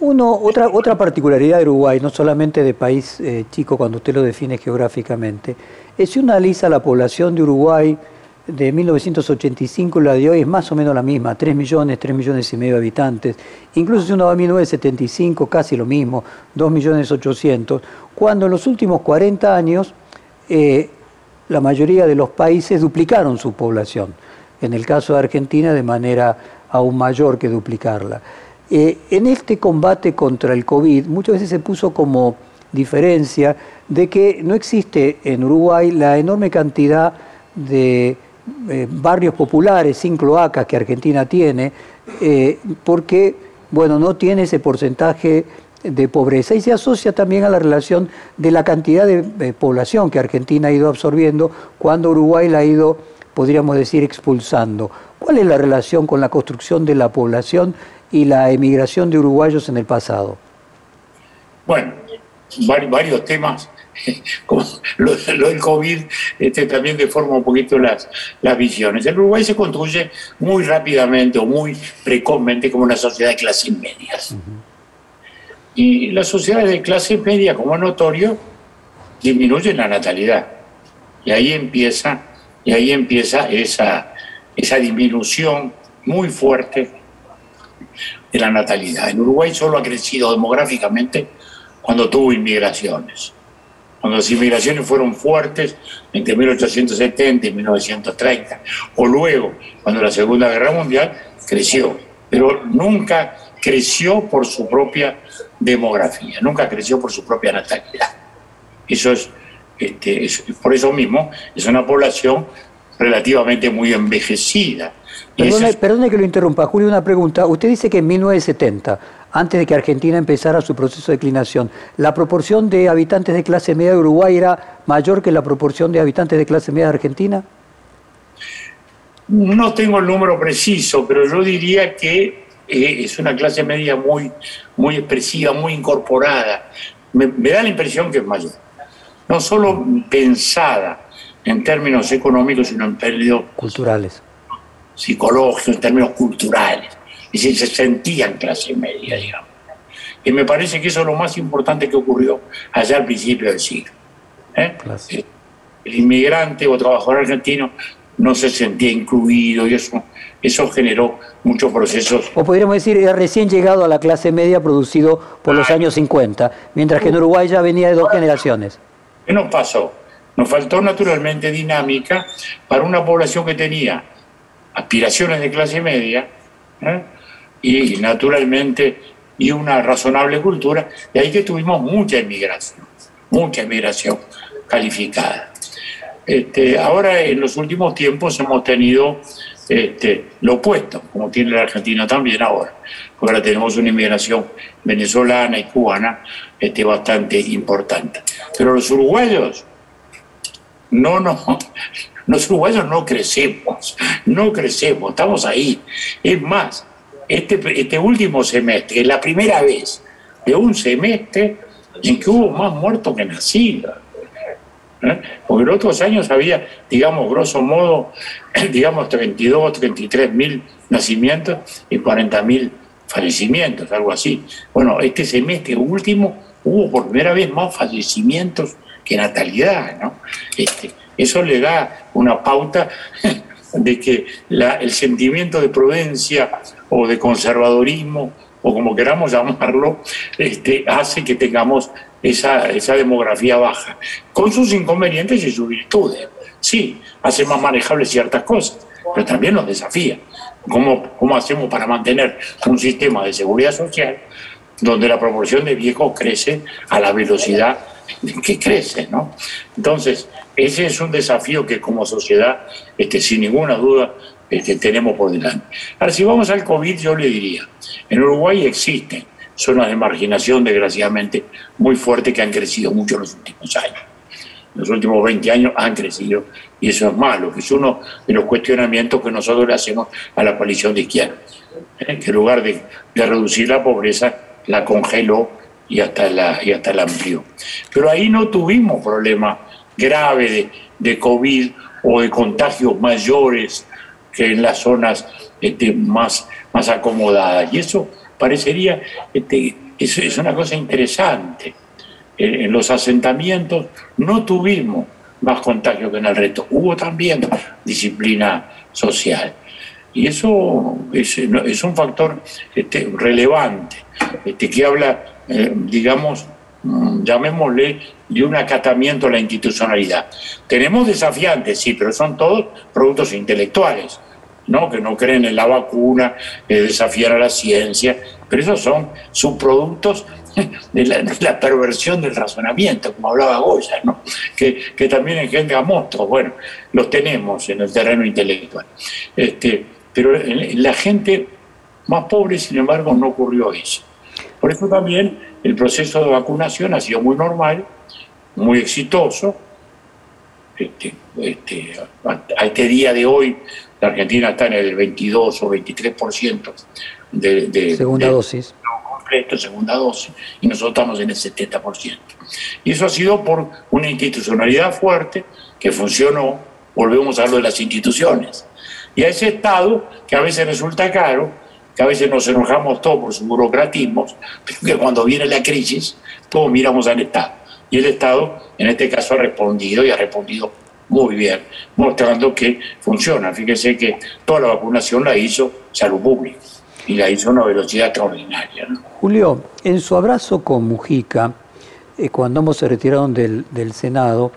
uno, otra, otra particularidad de Uruguay, no solamente de país eh, chico cuando usted lo define geográficamente, es si uno analiza la población de Uruguay, de 1985 la de hoy es más o menos la misma, 3 millones, 3 millones y medio de habitantes. Incluso si uno va a 1975, casi lo mismo, 2 millones 800, cuando en los últimos 40 años eh, la mayoría de los países duplicaron su población. En el caso de Argentina de manera aún mayor que duplicarla. Eh, en este combate contra el COVID muchas veces se puso como diferencia de que no existe en Uruguay la enorme cantidad de eh, barrios populares sin cloacas que Argentina tiene, eh, porque bueno, no tiene ese porcentaje de pobreza y se asocia también a la relación de la cantidad de población que Argentina ha ido absorbiendo cuando Uruguay la ha ido, podríamos decir, expulsando. ¿Cuál es la relación con la construcción de la población y la emigración de uruguayos en el pasado? Bueno, varios temas, como lo, del COVID, este, también deforma un poquito las, las visiones. El Uruguay se construye muy rápidamente o muy precozmente como una sociedad de clases medias. Y las sociedades de clase media, como notorio, disminuyen la natalidad. Y ahí empieza, y ahí empieza esa, esa disminución muy fuerte de la natalidad. En Uruguay solo ha crecido demográficamente cuando tuvo inmigraciones. Cuando las inmigraciones fueron fuertes entre 1870 y 1930, o luego, cuando la Segunda Guerra Mundial, creció, pero nunca creció por su propia demografía, nunca creció por su propia natalidad. Eso es, este, por eso mismo, es una población relativamente muy envejecida. Perdone, que lo interrumpa, Julio, una pregunta. Usted dice que en 1970, antes de que Argentina empezara su proceso de declinación, ¿la proporción de habitantes de clase media de Uruguay era mayor que la proporción de habitantes de clase media de Argentina? No tengo el número preciso, pero yo diría que eh, es una clase media muy, muy expresiva, muy incorporada. Me, me da la impresión que es mayor. No solo pensada, en términos económicos, sino en términos culturales, psicológicos, en términos culturales. Y si se sentían clase media, digamos. Y me parece que eso es lo más importante que ocurrió allá al principio del siglo. Eh, el inmigrante o trabajador argentino no se sentía incluido y eso, eso generó muchos procesos. O podríamos decir, era recién llegado a la clase media producido por los años 50, mientras que en Uruguay ya venía de dos generaciones. ¿Qué nos pasó? Nos faltó naturalmente dinámica para una población que tenía aspiraciones de clase media ¿eh? y naturalmente y una razonable cultura, y ahí que tuvimos mucha inmigración, mucha inmigración calificada. Este, ahora en los últimos tiempos hemos tenido este, lo opuesto, como tiene la Argentina también ahora, porque ahora tenemos una inmigración venezolana y cubana este, bastante importante. Pero los uruguayos no, no, los uruguayos no crecemos, no crecemos, estamos ahí. Es más, este, este último semestre, es la primera vez de un semestre en que hubo más muertos que nacidos. ¿Eh? Porque en otros años había, digamos, grosso modo, digamos, 32, 33 mil nacimientos y 40 mil fallecimientos, algo así. Bueno, este semestre último hubo por primera vez más fallecimientos que natalidad, ¿no? Este, eso le da una pauta de que el sentimiento de prudencia o de conservadorismo, o como queramos llamarlo, este, hace que tengamos esa, esa demografía baja, con sus inconvenientes y sus virtudes. Sí, hace más manejables ciertas cosas, pero también nos desafía. ¿Cómo, ¿Cómo hacemos para mantener un sistema de seguridad social donde la proporción de viejos crece a la velocidad que crece, ¿no? Entonces, ese es un desafío que como sociedad, este, sin ninguna duda, este, tenemos por delante. Ahora, si vamos al COVID, yo le diría, en Uruguay existen zonas de marginación, desgraciadamente, muy fuertes que han crecido mucho en los últimos años. En los últimos 20 años han crecido y eso es malo, que es uno de los cuestionamientos que nosotros le hacemos a la coalición de izquierda, ¿eh? que en lugar de, reducir la pobreza, la congeló y hasta la, y hasta la amplió. Pero ahí no tuvimos problemas graves de, de, COVID o de contagios mayores que en las zonas este, más, más acomodadas. Y eso parecería, este, es, una cosa interesante. En, en los asentamientos no tuvimos más contagios que en el resto. Hubo también disciplina social. Y eso es, es un factor este, relevante, este, que habla eh, digamos, mm, llamémosle, de un acatamiento a la institucionalidad. Tenemos desafiantes, sí, pero son todos productos intelectuales, ¿no? que no creen en la vacuna, eh, desafiar a la ciencia, pero esos son subproductos de la, perversión del razonamiento, como hablaba Goya, que, también engendra monstruos. Bueno, los tenemos en el terreno intelectual. Este, pero la gente más pobre, sin embargo, no ocurrió eso. Por eso también el proceso de vacunación ha sido muy normal, muy exitoso. Este, este, a este día de hoy, la Argentina está en el 22 o 23% de, segunda dosis. Completo, segunda dosis, y nosotros estamos en el 70%. Y eso ha sido por una institucionalidad fuerte que funcionó, volvemos a lo de las instituciones. Y a ese Estado, que a veces resulta caro, que a veces nos enojamos todos por sus burocratismos, pero que cuando viene la crisis, todos miramos al Estado. Y el Estado, en este caso, ha respondido y ha respondido muy bien, mostrando que funciona. Fíjese que toda la vacunación la hizo salud pública y la hizo a una velocidad extraordinaria. Julio, en su abrazo con Mujica, eh, cuando ambos se retiraron del, del Senado,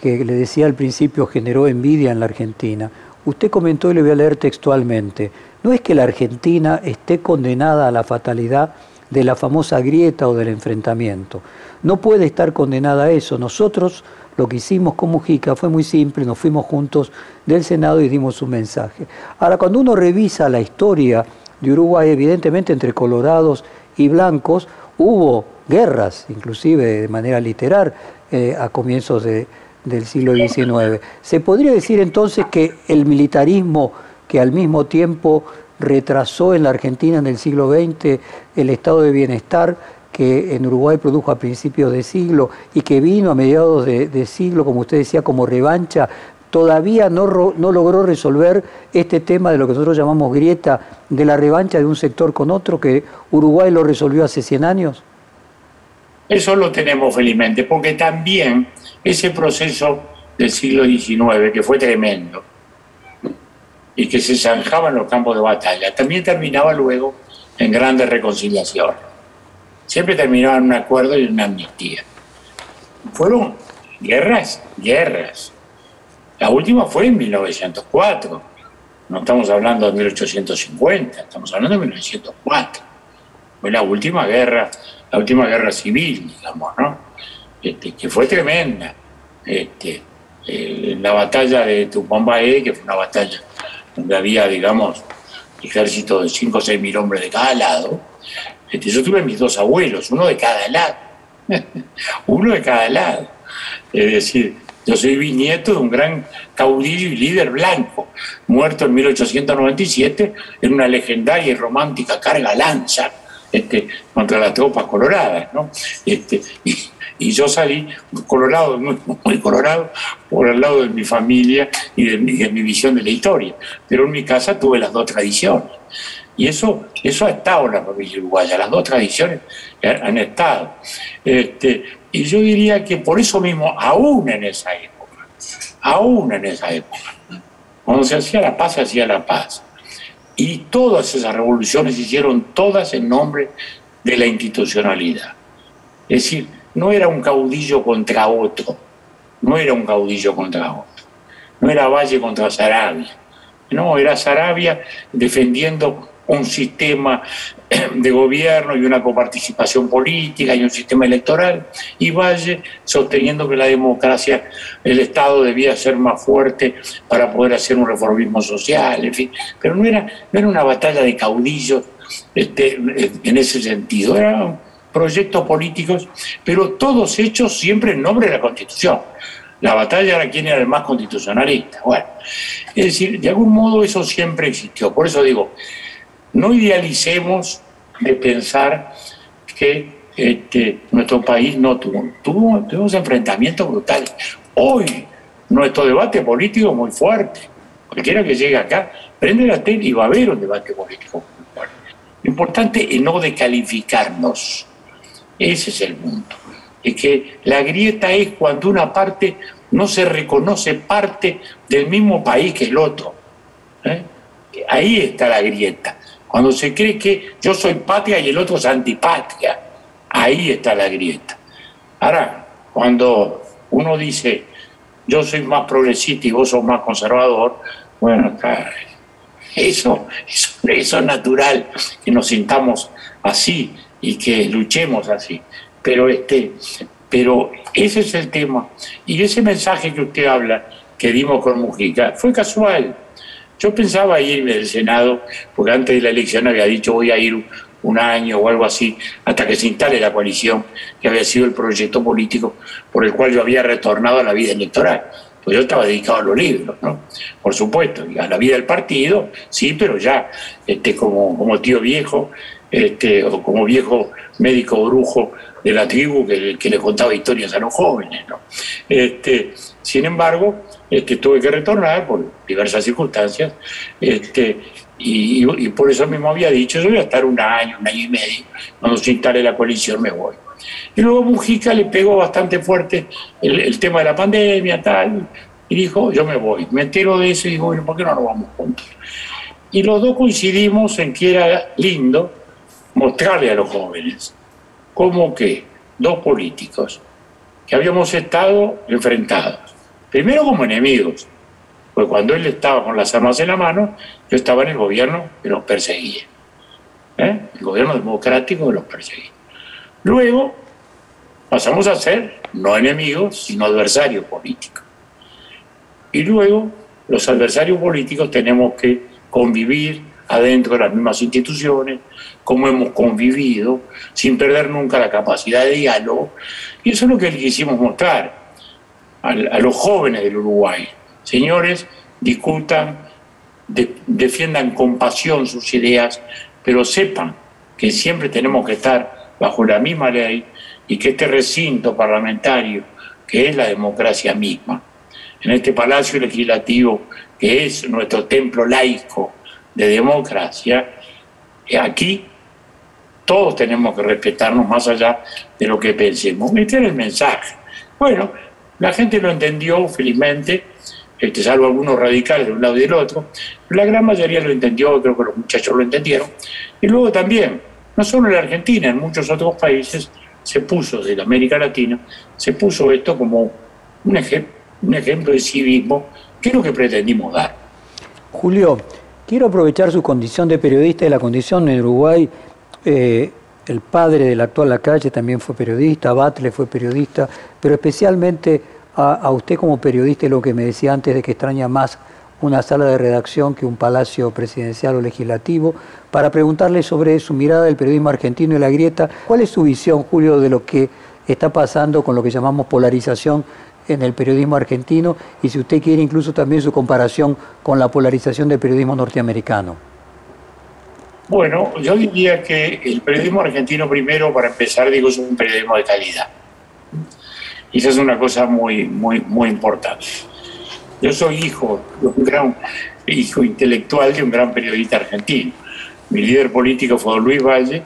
que le decía al principio generó envidia en la Argentina, usted comentó y le voy a leer textualmente, no es que la Argentina esté condenada a la fatalidad de la famosa grieta o del enfrentamiento. No puede estar condenada a eso. Nosotros lo que hicimos con Mujica fue muy simple, nos fuimos juntos del Senado y dimos un mensaje. Ahora, cuando uno revisa la historia de Uruguay, evidentemente entre colorados y blancos, hubo guerras, inclusive de manera literal, eh, a comienzos del siglo XIX. ¿Se podría decir entonces que el militarismo que al mismo tiempo retrasó en la Argentina en el siglo XX el estado de bienestar que en Uruguay produjo a principios de siglo y que vino a mediados de, siglo, como usted decía, como revancha, todavía no, no, logró resolver este tema de lo que nosotros llamamos grieta de la revancha de un sector con otro, que Uruguay lo resolvió hace 100 años? Eso lo tenemos felizmente, porque también ese proceso del siglo XIX, que fue tremendo, y que se zanjaba en los campos de batalla, también terminaba luego en grandes reconciliaciones siempre terminaban en un acuerdo y una amnistía. Fueron guerras, guerras. La última fue en 1904. No estamos hablando de 1850, estamos hablando de 1904. Fue la última guerra, la última guerra civil, digamos, ¿no? Este, que fue tremenda. Este, eh, la batalla de Tupambaé, que fue una batalla donde había, digamos, ejército de 5 o 6 mil hombres de cada lado, este, yo tuve mis dos abuelos, uno de cada lado. uno de cada lado. Es decir, yo soy bisnieto de un gran caudillo y líder blanco, muerto en 1897 en una legendaria y romántica carga lanza este, contra las tropas coloradas. ¿no? Este, y, yo salí colorado, muy, colorado, por el lado de mi familia y de mi visión de la historia. Pero en mi casa tuve las dos tradiciones. Y eso, eso ha estado en la familia uruguaya, las dos tradiciones han estado. Este, y yo diría que por eso mismo, aún en esa época, aún en esa época, cuando se hacía la paz, se hacía la paz. Y todas esas revoluciones se hicieron todas en nombre de la institucionalidad. Es decir, no era un caudillo contra otro, no era un caudillo contra otro, no era Valle contra Sarabia, no, era Sarabia defendiendo un sistema de gobierno y una coparticipación política y un sistema electoral, y Valle sosteniendo que la democracia, el Estado debía ser más fuerte para poder hacer un reformismo social, en fin, pero no era, no era una batalla de caudillos este, en ese sentido, eran proyectos políticos, pero todos hechos siempre en nombre de la Constitución. La batalla era quién era el más constitucionalista. Bueno, es decir, de algún modo eso siempre existió. Por eso digo, no idealicemos de pensar que este, nuestro país no tuvo, tuvo, tuvimos enfrentamientos brutales. Hoy nuestro debate político es muy fuerte. Cualquiera que llegue acá, prende la tele y va a haber un debate político muy fuerte. Lo importante es no descalificarnos. Ese es el punto. Es que la grieta es cuando una parte no se reconoce parte del mismo país que el otro. ¿eh? Ahí está la grieta. Cuando se cree que yo soy patria y el otro es antipatria, ahí está la grieta. Ahora, cuando uno dice yo soy más progresista y vos sos más conservador, bueno, eso, eso, eso es natural, que nos sintamos así y que luchemos así. Pero, este, pero ese es el tema. Y ese mensaje que usted habla, que dimos con Mujica, fue casual. Yo pensaba irme del Senado, porque antes de la elección había dicho voy a ir un año o algo así, hasta que se instale la coalición, que había sido el proyecto político por el cual yo había retornado a la vida electoral. pues yo estaba dedicado a los libros, ¿no? Por supuesto, a la vida del partido, sí, pero ya este, como, como tío viejo, este, o como viejo médico brujo de la tribu que, que le contaba historias a los jóvenes, ¿no? Este, sin embargo, este, tuve que retornar por diversas circunstancias, este, y, y, por eso mismo había dicho, yo voy a estar un año, un año y medio, cuando se instale la coalición me voy. Y luego Mujica le pegó bastante fuerte el, tema de la pandemia, tal, y dijo, yo me voy. Me entero de eso y digo, bueno, ¿por qué no nos vamos juntos? Y los dos coincidimos en que era lindo mostrarle a los jóvenes cómo que dos políticos que habíamos estado enfrentados, primero como enemigos, pues cuando él estaba con las armas en la mano, yo estaba en el gobierno que los perseguía, ¿eh? el gobierno democrático que los perseguía. Luego pasamos a ser no enemigos, sino adversarios políticos. Y luego los adversarios políticos tenemos que convivir adentro de las mismas instituciones, como hemos convivido, sin perder nunca la capacidad de diálogo. Y eso es lo que le quisimos mostrar a, los jóvenes del Uruguay. Señores, discutan, defiendan con pasión sus ideas, pero sepan que siempre tenemos que estar bajo la misma ley y que este recinto parlamentario, que es la democracia misma, en este palacio legislativo, que es nuestro templo laico de democracia, aquí todos tenemos que respetarnos más allá de lo que pensemos. Este era el mensaje. Bueno, la gente lo entendió felizmente, este, salvo algunos radicales de un lado y del otro, la gran mayoría lo entendió, creo que los muchachos lo entendieron. Y luego también no solo en la Argentina, en muchos otros países se puso, de América Latina, se puso esto como un, un ejemplo de civismo, que es lo que pretendimos dar. Julio, quiero aprovechar su condición de periodista y la condición en Uruguay. Eh, el padre del actual Lacalle también fue periodista, Batle fue periodista, pero especialmente a, a usted como periodista lo que me decía antes de que extraña más una sala de redacción que un palacio presidencial o legislativo, para preguntarle sobre su mirada del periodismo argentino y la grieta. ¿Cuál es su visión, Julio, de lo que está pasando con lo que llamamos polarización en el periodismo argentino y si usted quiere incluso también su comparación con la polarización del periodismo norteamericano? Bueno, yo diría que el periodismo argentino primero, para empezar, digo, es un periodismo de calidad. Y esa es una cosa muy, muy, muy importante. Yo soy hijo de un gran hijo intelectual de un gran periodista argentino. Mi líder político fue Luis Valle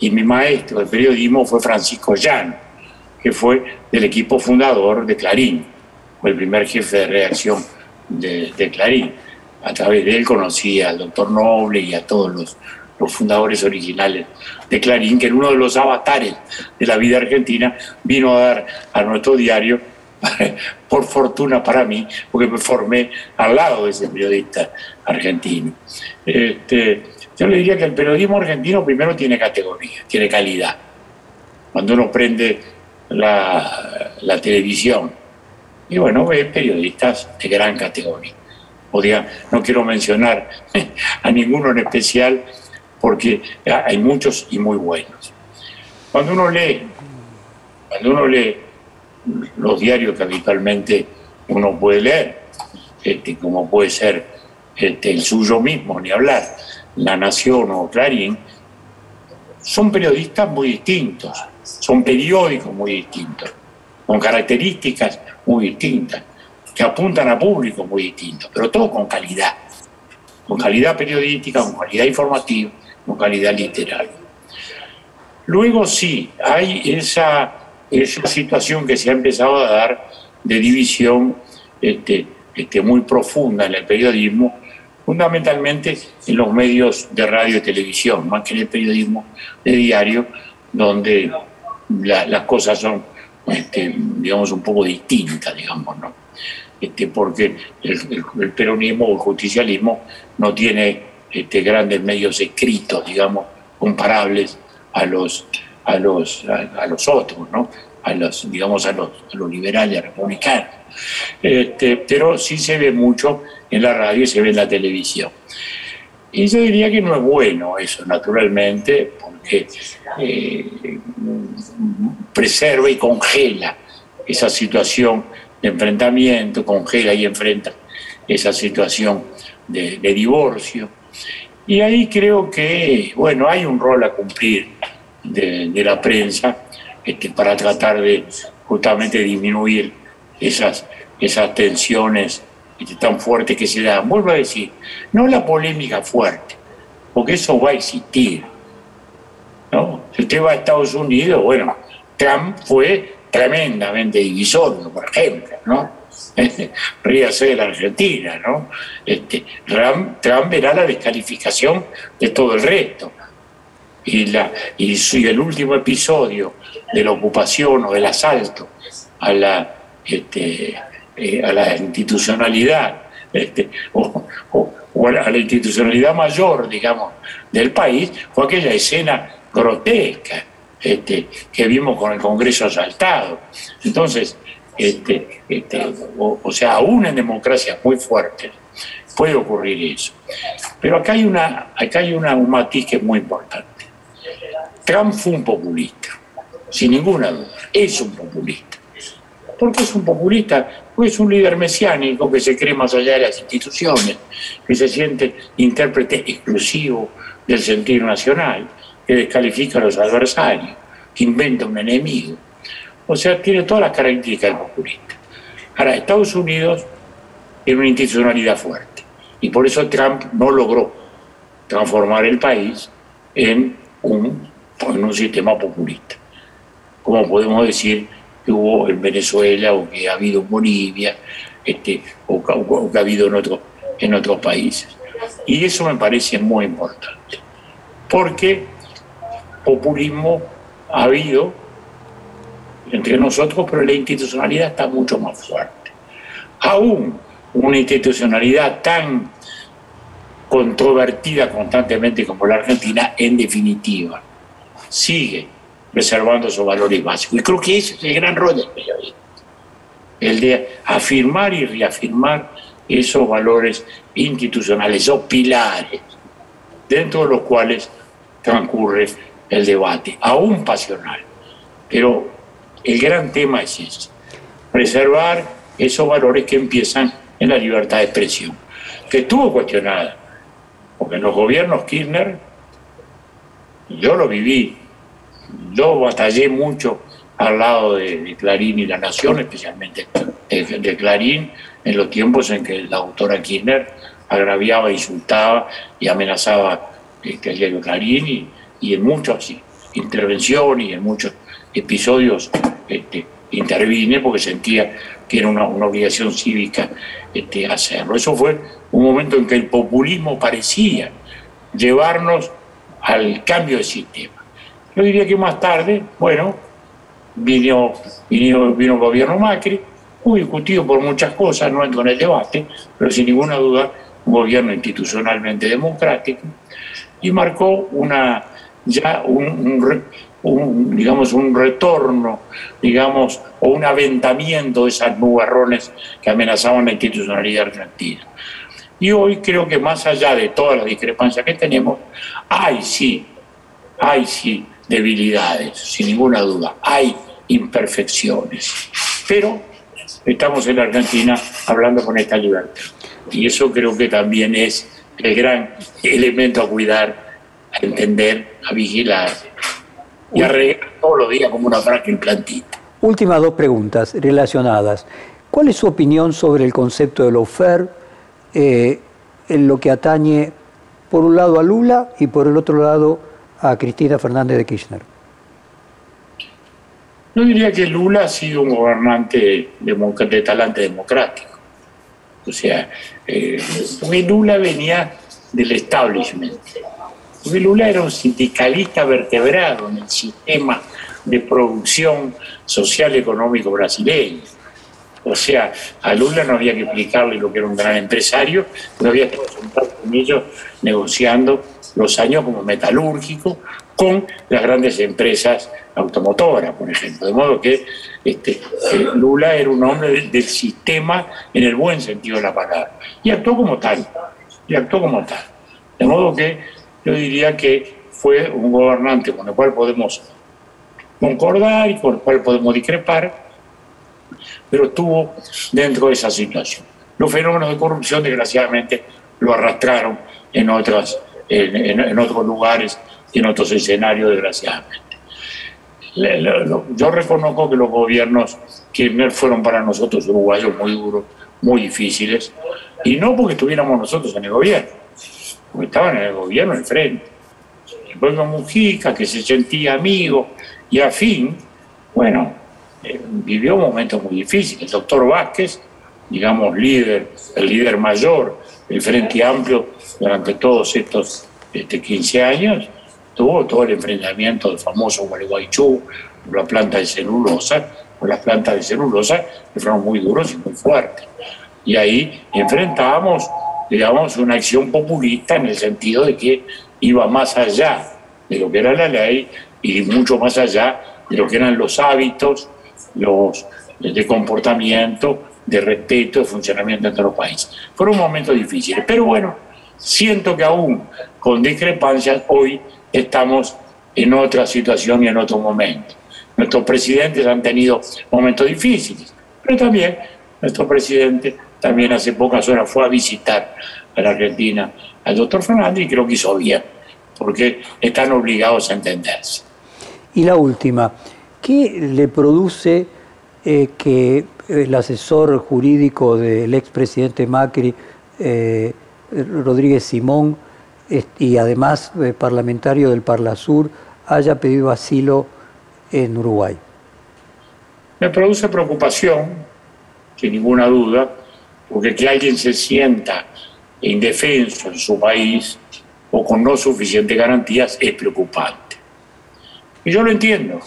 y mi maestro de periodismo fue Francisco Llano, que fue del equipo fundador de Clarín, fue el primer jefe de redacción de, Clarín. A través de él conocí al doctor Noble y a todos los, fundadores originales de Clarín, que en uno de los avatares de la vida argentina vino a dar a nuestro diario por fortuna para mí, porque me formé al lado de ese periodista argentino. Este, yo le diría que el periodismo argentino primero tiene categoría, tiene calidad. Cuando uno prende la, televisión, y bueno, ve periodistas de gran categoría. no quiero mencionar a ninguno en especial porque hay muchos y muy buenos. Cuando uno lee, cuando uno lee los diarios que habitualmente uno puede leer, este, como puede ser este, el suyo mismo, ni hablar, La Nación o Clarín, son periodistas muy distintos, son periódicos muy distintos, con características muy distintas, que apuntan a públicos muy distintos, pero todo con calidad, con calidad periodística, con calidad informativa, con calidad literaria. Luego sí, hay esa esa situación que se ha empezado a dar de división este, este, muy profunda en el periodismo, fundamentalmente en los medios de radio y televisión, más que en el periodismo de diario, donde las cosas son, este, digamos, un poco distintas, digamos, ¿no? Este, porque el, peronismo o el justicialismo no tiene este, grandes medios escritos, digamos, comparables a los a los, a, los otros, ¿no? a los, digamos, a los, a los liberales republicanos. Este, pero sí se ve mucho en la radio y se ve en la televisión. Y yo diría que no es bueno eso, naturalmente, eh, preserva y congela esa situación de enfrentamiento, congela y enfrenta esa situación de, divorcio. Y ahí creo que, bueno, hay un rol a cumplir de, la prensa este, para tratar de justamente disminuir esas, esas tensiones este, tan fuertes que se dan. Vuelvo a decir, no la polémica fuerte, porque eso va a existir. ¿No? Si usted va a Estados Unidos, bueno, Trump fue tremendamente divisorio, por ejemplo, ¿no? Ríase de la Argentina, ¿no? Este, Trump, verá la descalificación de todo el resto. Y, la, y, el último episodio de la ocupación o del asalto a la, este, eh, a la institucionalidad, este, o, a la institucionalidad mayor, digamos, del país, fue aquella escena grotesca este, que vimos con el Congreso asaltado. Entonces, este, este, o, sea, aún en democracias muy fuertes puede ocurrir eso. Pero acá hay, una, acá hay un matiz que es muy importante. Trump fue un populista, sin ninguna duda, es un populista. ¿Por qué es un populista? Porque es un líder mesiánico que se cree más allá de las instituciones, que se siente intérprete exclusivo del sentido nacional que descalifica a los adversarios, que inventa un enemigo. O sea, tiene todas las características del populista. Ahora, Estados Unidos tiene una institucionalidad fuerte y por eso Trump no logró transformar el país en un, en un sistema populista, como podemos decir que hubo en Venezuela o que ha habido en Bolivia este, o, que ha habido en, otro, en otros países. Y eso me parece muy importante, porque populismo ha habido entre nosotros, pero la institucionalidad está mucho más fuerte. Aún una institucionalidad tan controvertida constantemente como la Argentina, en definitiva, sigue preservando sus valores básicos. Y creo que ese es el gran rol del periodismo, el de afirmar y reafirmar esos valores institucionales, esos pilares, dentro de los cuales transcurre el debate, aún pasional. Pero el gran tema es ese, preservar esos valores que empiezan en la libertad de expresión, que estuvo cuestionada, porque en los gobiernos Kirchner, yo lo viví, yo batallé mucho al lado de, Clarín y La Nación, especialmente de, Clarín, en los tiempos en que la autora Kirchner agraviaba, insultaba y amenazaba este, el Clarín y, y en muchas intervenciones y en muchos episodios este, intervine porque sentía que era una, obligación cívica este, hacerlo. Eso fue un momento en que el populismo parecía llevarnos al cambio de sistema. Yo diría que más tarde, bueno, vino, vino, vino el gobierno Macri, muy discutido por muchas cosas, no entro en el debate, pero sin ninguna duda un gobierno institucionalmente democrático, y marcó una, ya un, digamos, un retorno, digamos, o un aventamiento de esas nubarrones que amenazaban la institucionalidad argentina. Y hoy creo que más allá de todas las discrepancias que tenemos, hay sí, hay sí debilidades, sin ninguna duda, hay imperfecciones. Pero estamos en la Argentina hablando con esta libertad. Y eso creo que también es el gran elemento a cuidar a entender, a vigilar y a regar todos los días como una frágil plantita. Últimas dos preguntas relacionadas. ¿Cuál es su opinión sobre el concepto de lawfare eh, en lo que atañe, por un lado, a Lula y por el otro lado, a Cristina Fernández de Kirchner? Yo diría que Lula ha sido un gobernante de, talante democrático. O sea, eh, Lula venía del establishment, Lula era un sindicalista vertebrado en el sistema de producción social económico brasileño. O sea, a Lula no había que explicarle lo que era un gran empresario, no había estado sentado con ellos negociando los años como metalúrgico con las grandes empresas automotoras, por ejemplo. De modo que este, eh, Lula era un hombre del sistema en el buen sentido de la palabra. Y actuó como tal, y actuó como tal. De modo que yo diría que fue un gobernante con el cual podemos concordar y con el cual podemos discrepar, pero estuvo dentro de esa situación. Los fenómenos de corrupción, desgraciadamente, lo arrastraron en, otras, en, otros lugares y en otros escenarios, desgraciadamente. Yo reconozco que los gobiernos Kirchner fueron para nosotros uruguayos muy duros, muy difíciles, y no porque estuviéramos nosotros en el gobierno, porque estaban en el gobierno enfrente. El pueblo Mujica, que se sentía amigo y afín, bueno, eh, vivió momentos muy difíciles. El doctor Vázquez, digamos, líder, el líder mayor del Frente Amplio durante todos estos este, 15 años, tuvo todo el enfrentamiento del famoso Gualeguaychú, la planta de celulosa, con las plantas de celulosa, que fueron muy duros y muy fuertes. Y ahí enfrentábamos, digamos, una acción populista en el sentido de que iba más allá de lo que era la ley y mucho más allá de lo que eran los hábitos los, de comportamiento, de respeto, de funcionamiento entre los países. Fueron momentos difíciles, pero bueno, siento que aún con discrepancias hoy estamos en otra situación y en otro momento. Nuestros presidentes han tenido momentos difíciles, pero también nuestro presidente también hace pocas horas fue a visitar a la Argentina al doctor Fernández y creo que hizo bien, porque están obligados a entenderse. Y la última, ¿qué le produce eh, que el asesor jurídico del expresidente Macri, eh, Rodríguez Simón, y además eh, parlamentario del Parlasur, haya pedido asilo en Uruguay? Me produce preocupación, sin ninguna duda, porque que alguien se sienta indefenso en su país o con no suficientes garantías es preocupante. Y yo lo entiendo,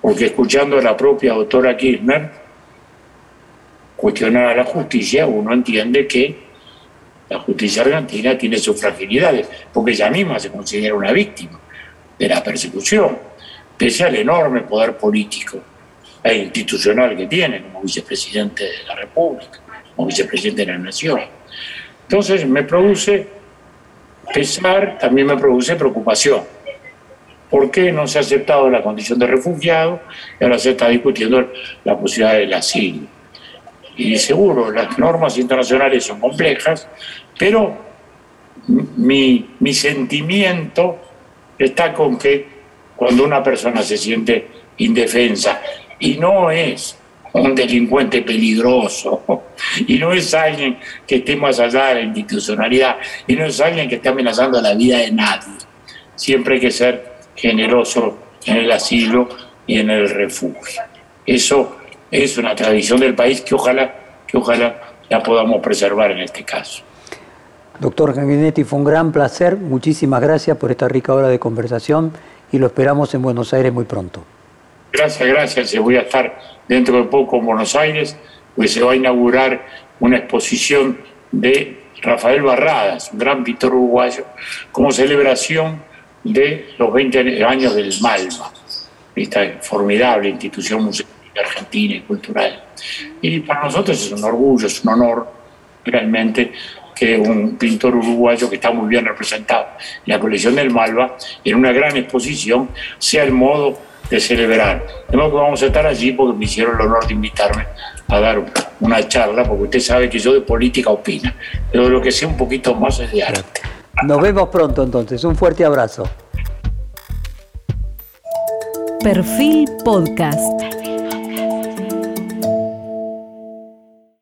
porque escuchando a la propia doctora Kirchner cuestionar a la justicia, uno entiende que la justicia argentina tiene sus fragilidades, porque ella misma se considera una víctima de la persecución pese al enorme poder político e institucional que tiene como vicepresidente de la República, como vicepresidente de la Nación. Entonces me produce pesar, también me produce preocupación. ¿Por qué no se ha aceptado la condición de refugiado y ahora se está discutiendo la posibilidad del asilo? Y seguro, las normas internacionales son complejas, pero mi, mi sentimiento está con que cuando una persona se siente indefensa y no es un delincuente peligroso y no es alguien que esté más allá de la institucionalidad y no es alguien que esté amenazando la vida de nadie. Siempre hay que ser generoso en el asilo y en el refugio. Eso es una tradición del país que ojalá, que ojalá la podamos preservar en este caso. Doctor Ganguinetti, fue un gran placer. Muchísimas gracias por esta rica hora de conversación y lo esperamos en Buenos Aires muy pronto. Gracias, gracias. Voy a estar dentro de poco en Buenos Aires, pues se va a inaugurar una exposición de Rafael Barradas, un gran pintor uruguayo, como celebración de los 20 años del Malva, esta formidable institución musical argentina y cultural. Y para nosotros es un orgullo, es un honor realmente que un pintor uruguayo que está muy bien representado en la colección del Malva, en una gran exposición, sea el modo de celebrar. De modo que vamos a estar allí porque me hicieron el honor de invitarme a dar una charla, porque usted sabe que yo de política opina, pero lo que sé un poquito más es de arte. Nos vemos pronto entonces, un fuerte abrazo. Perfil Podcast.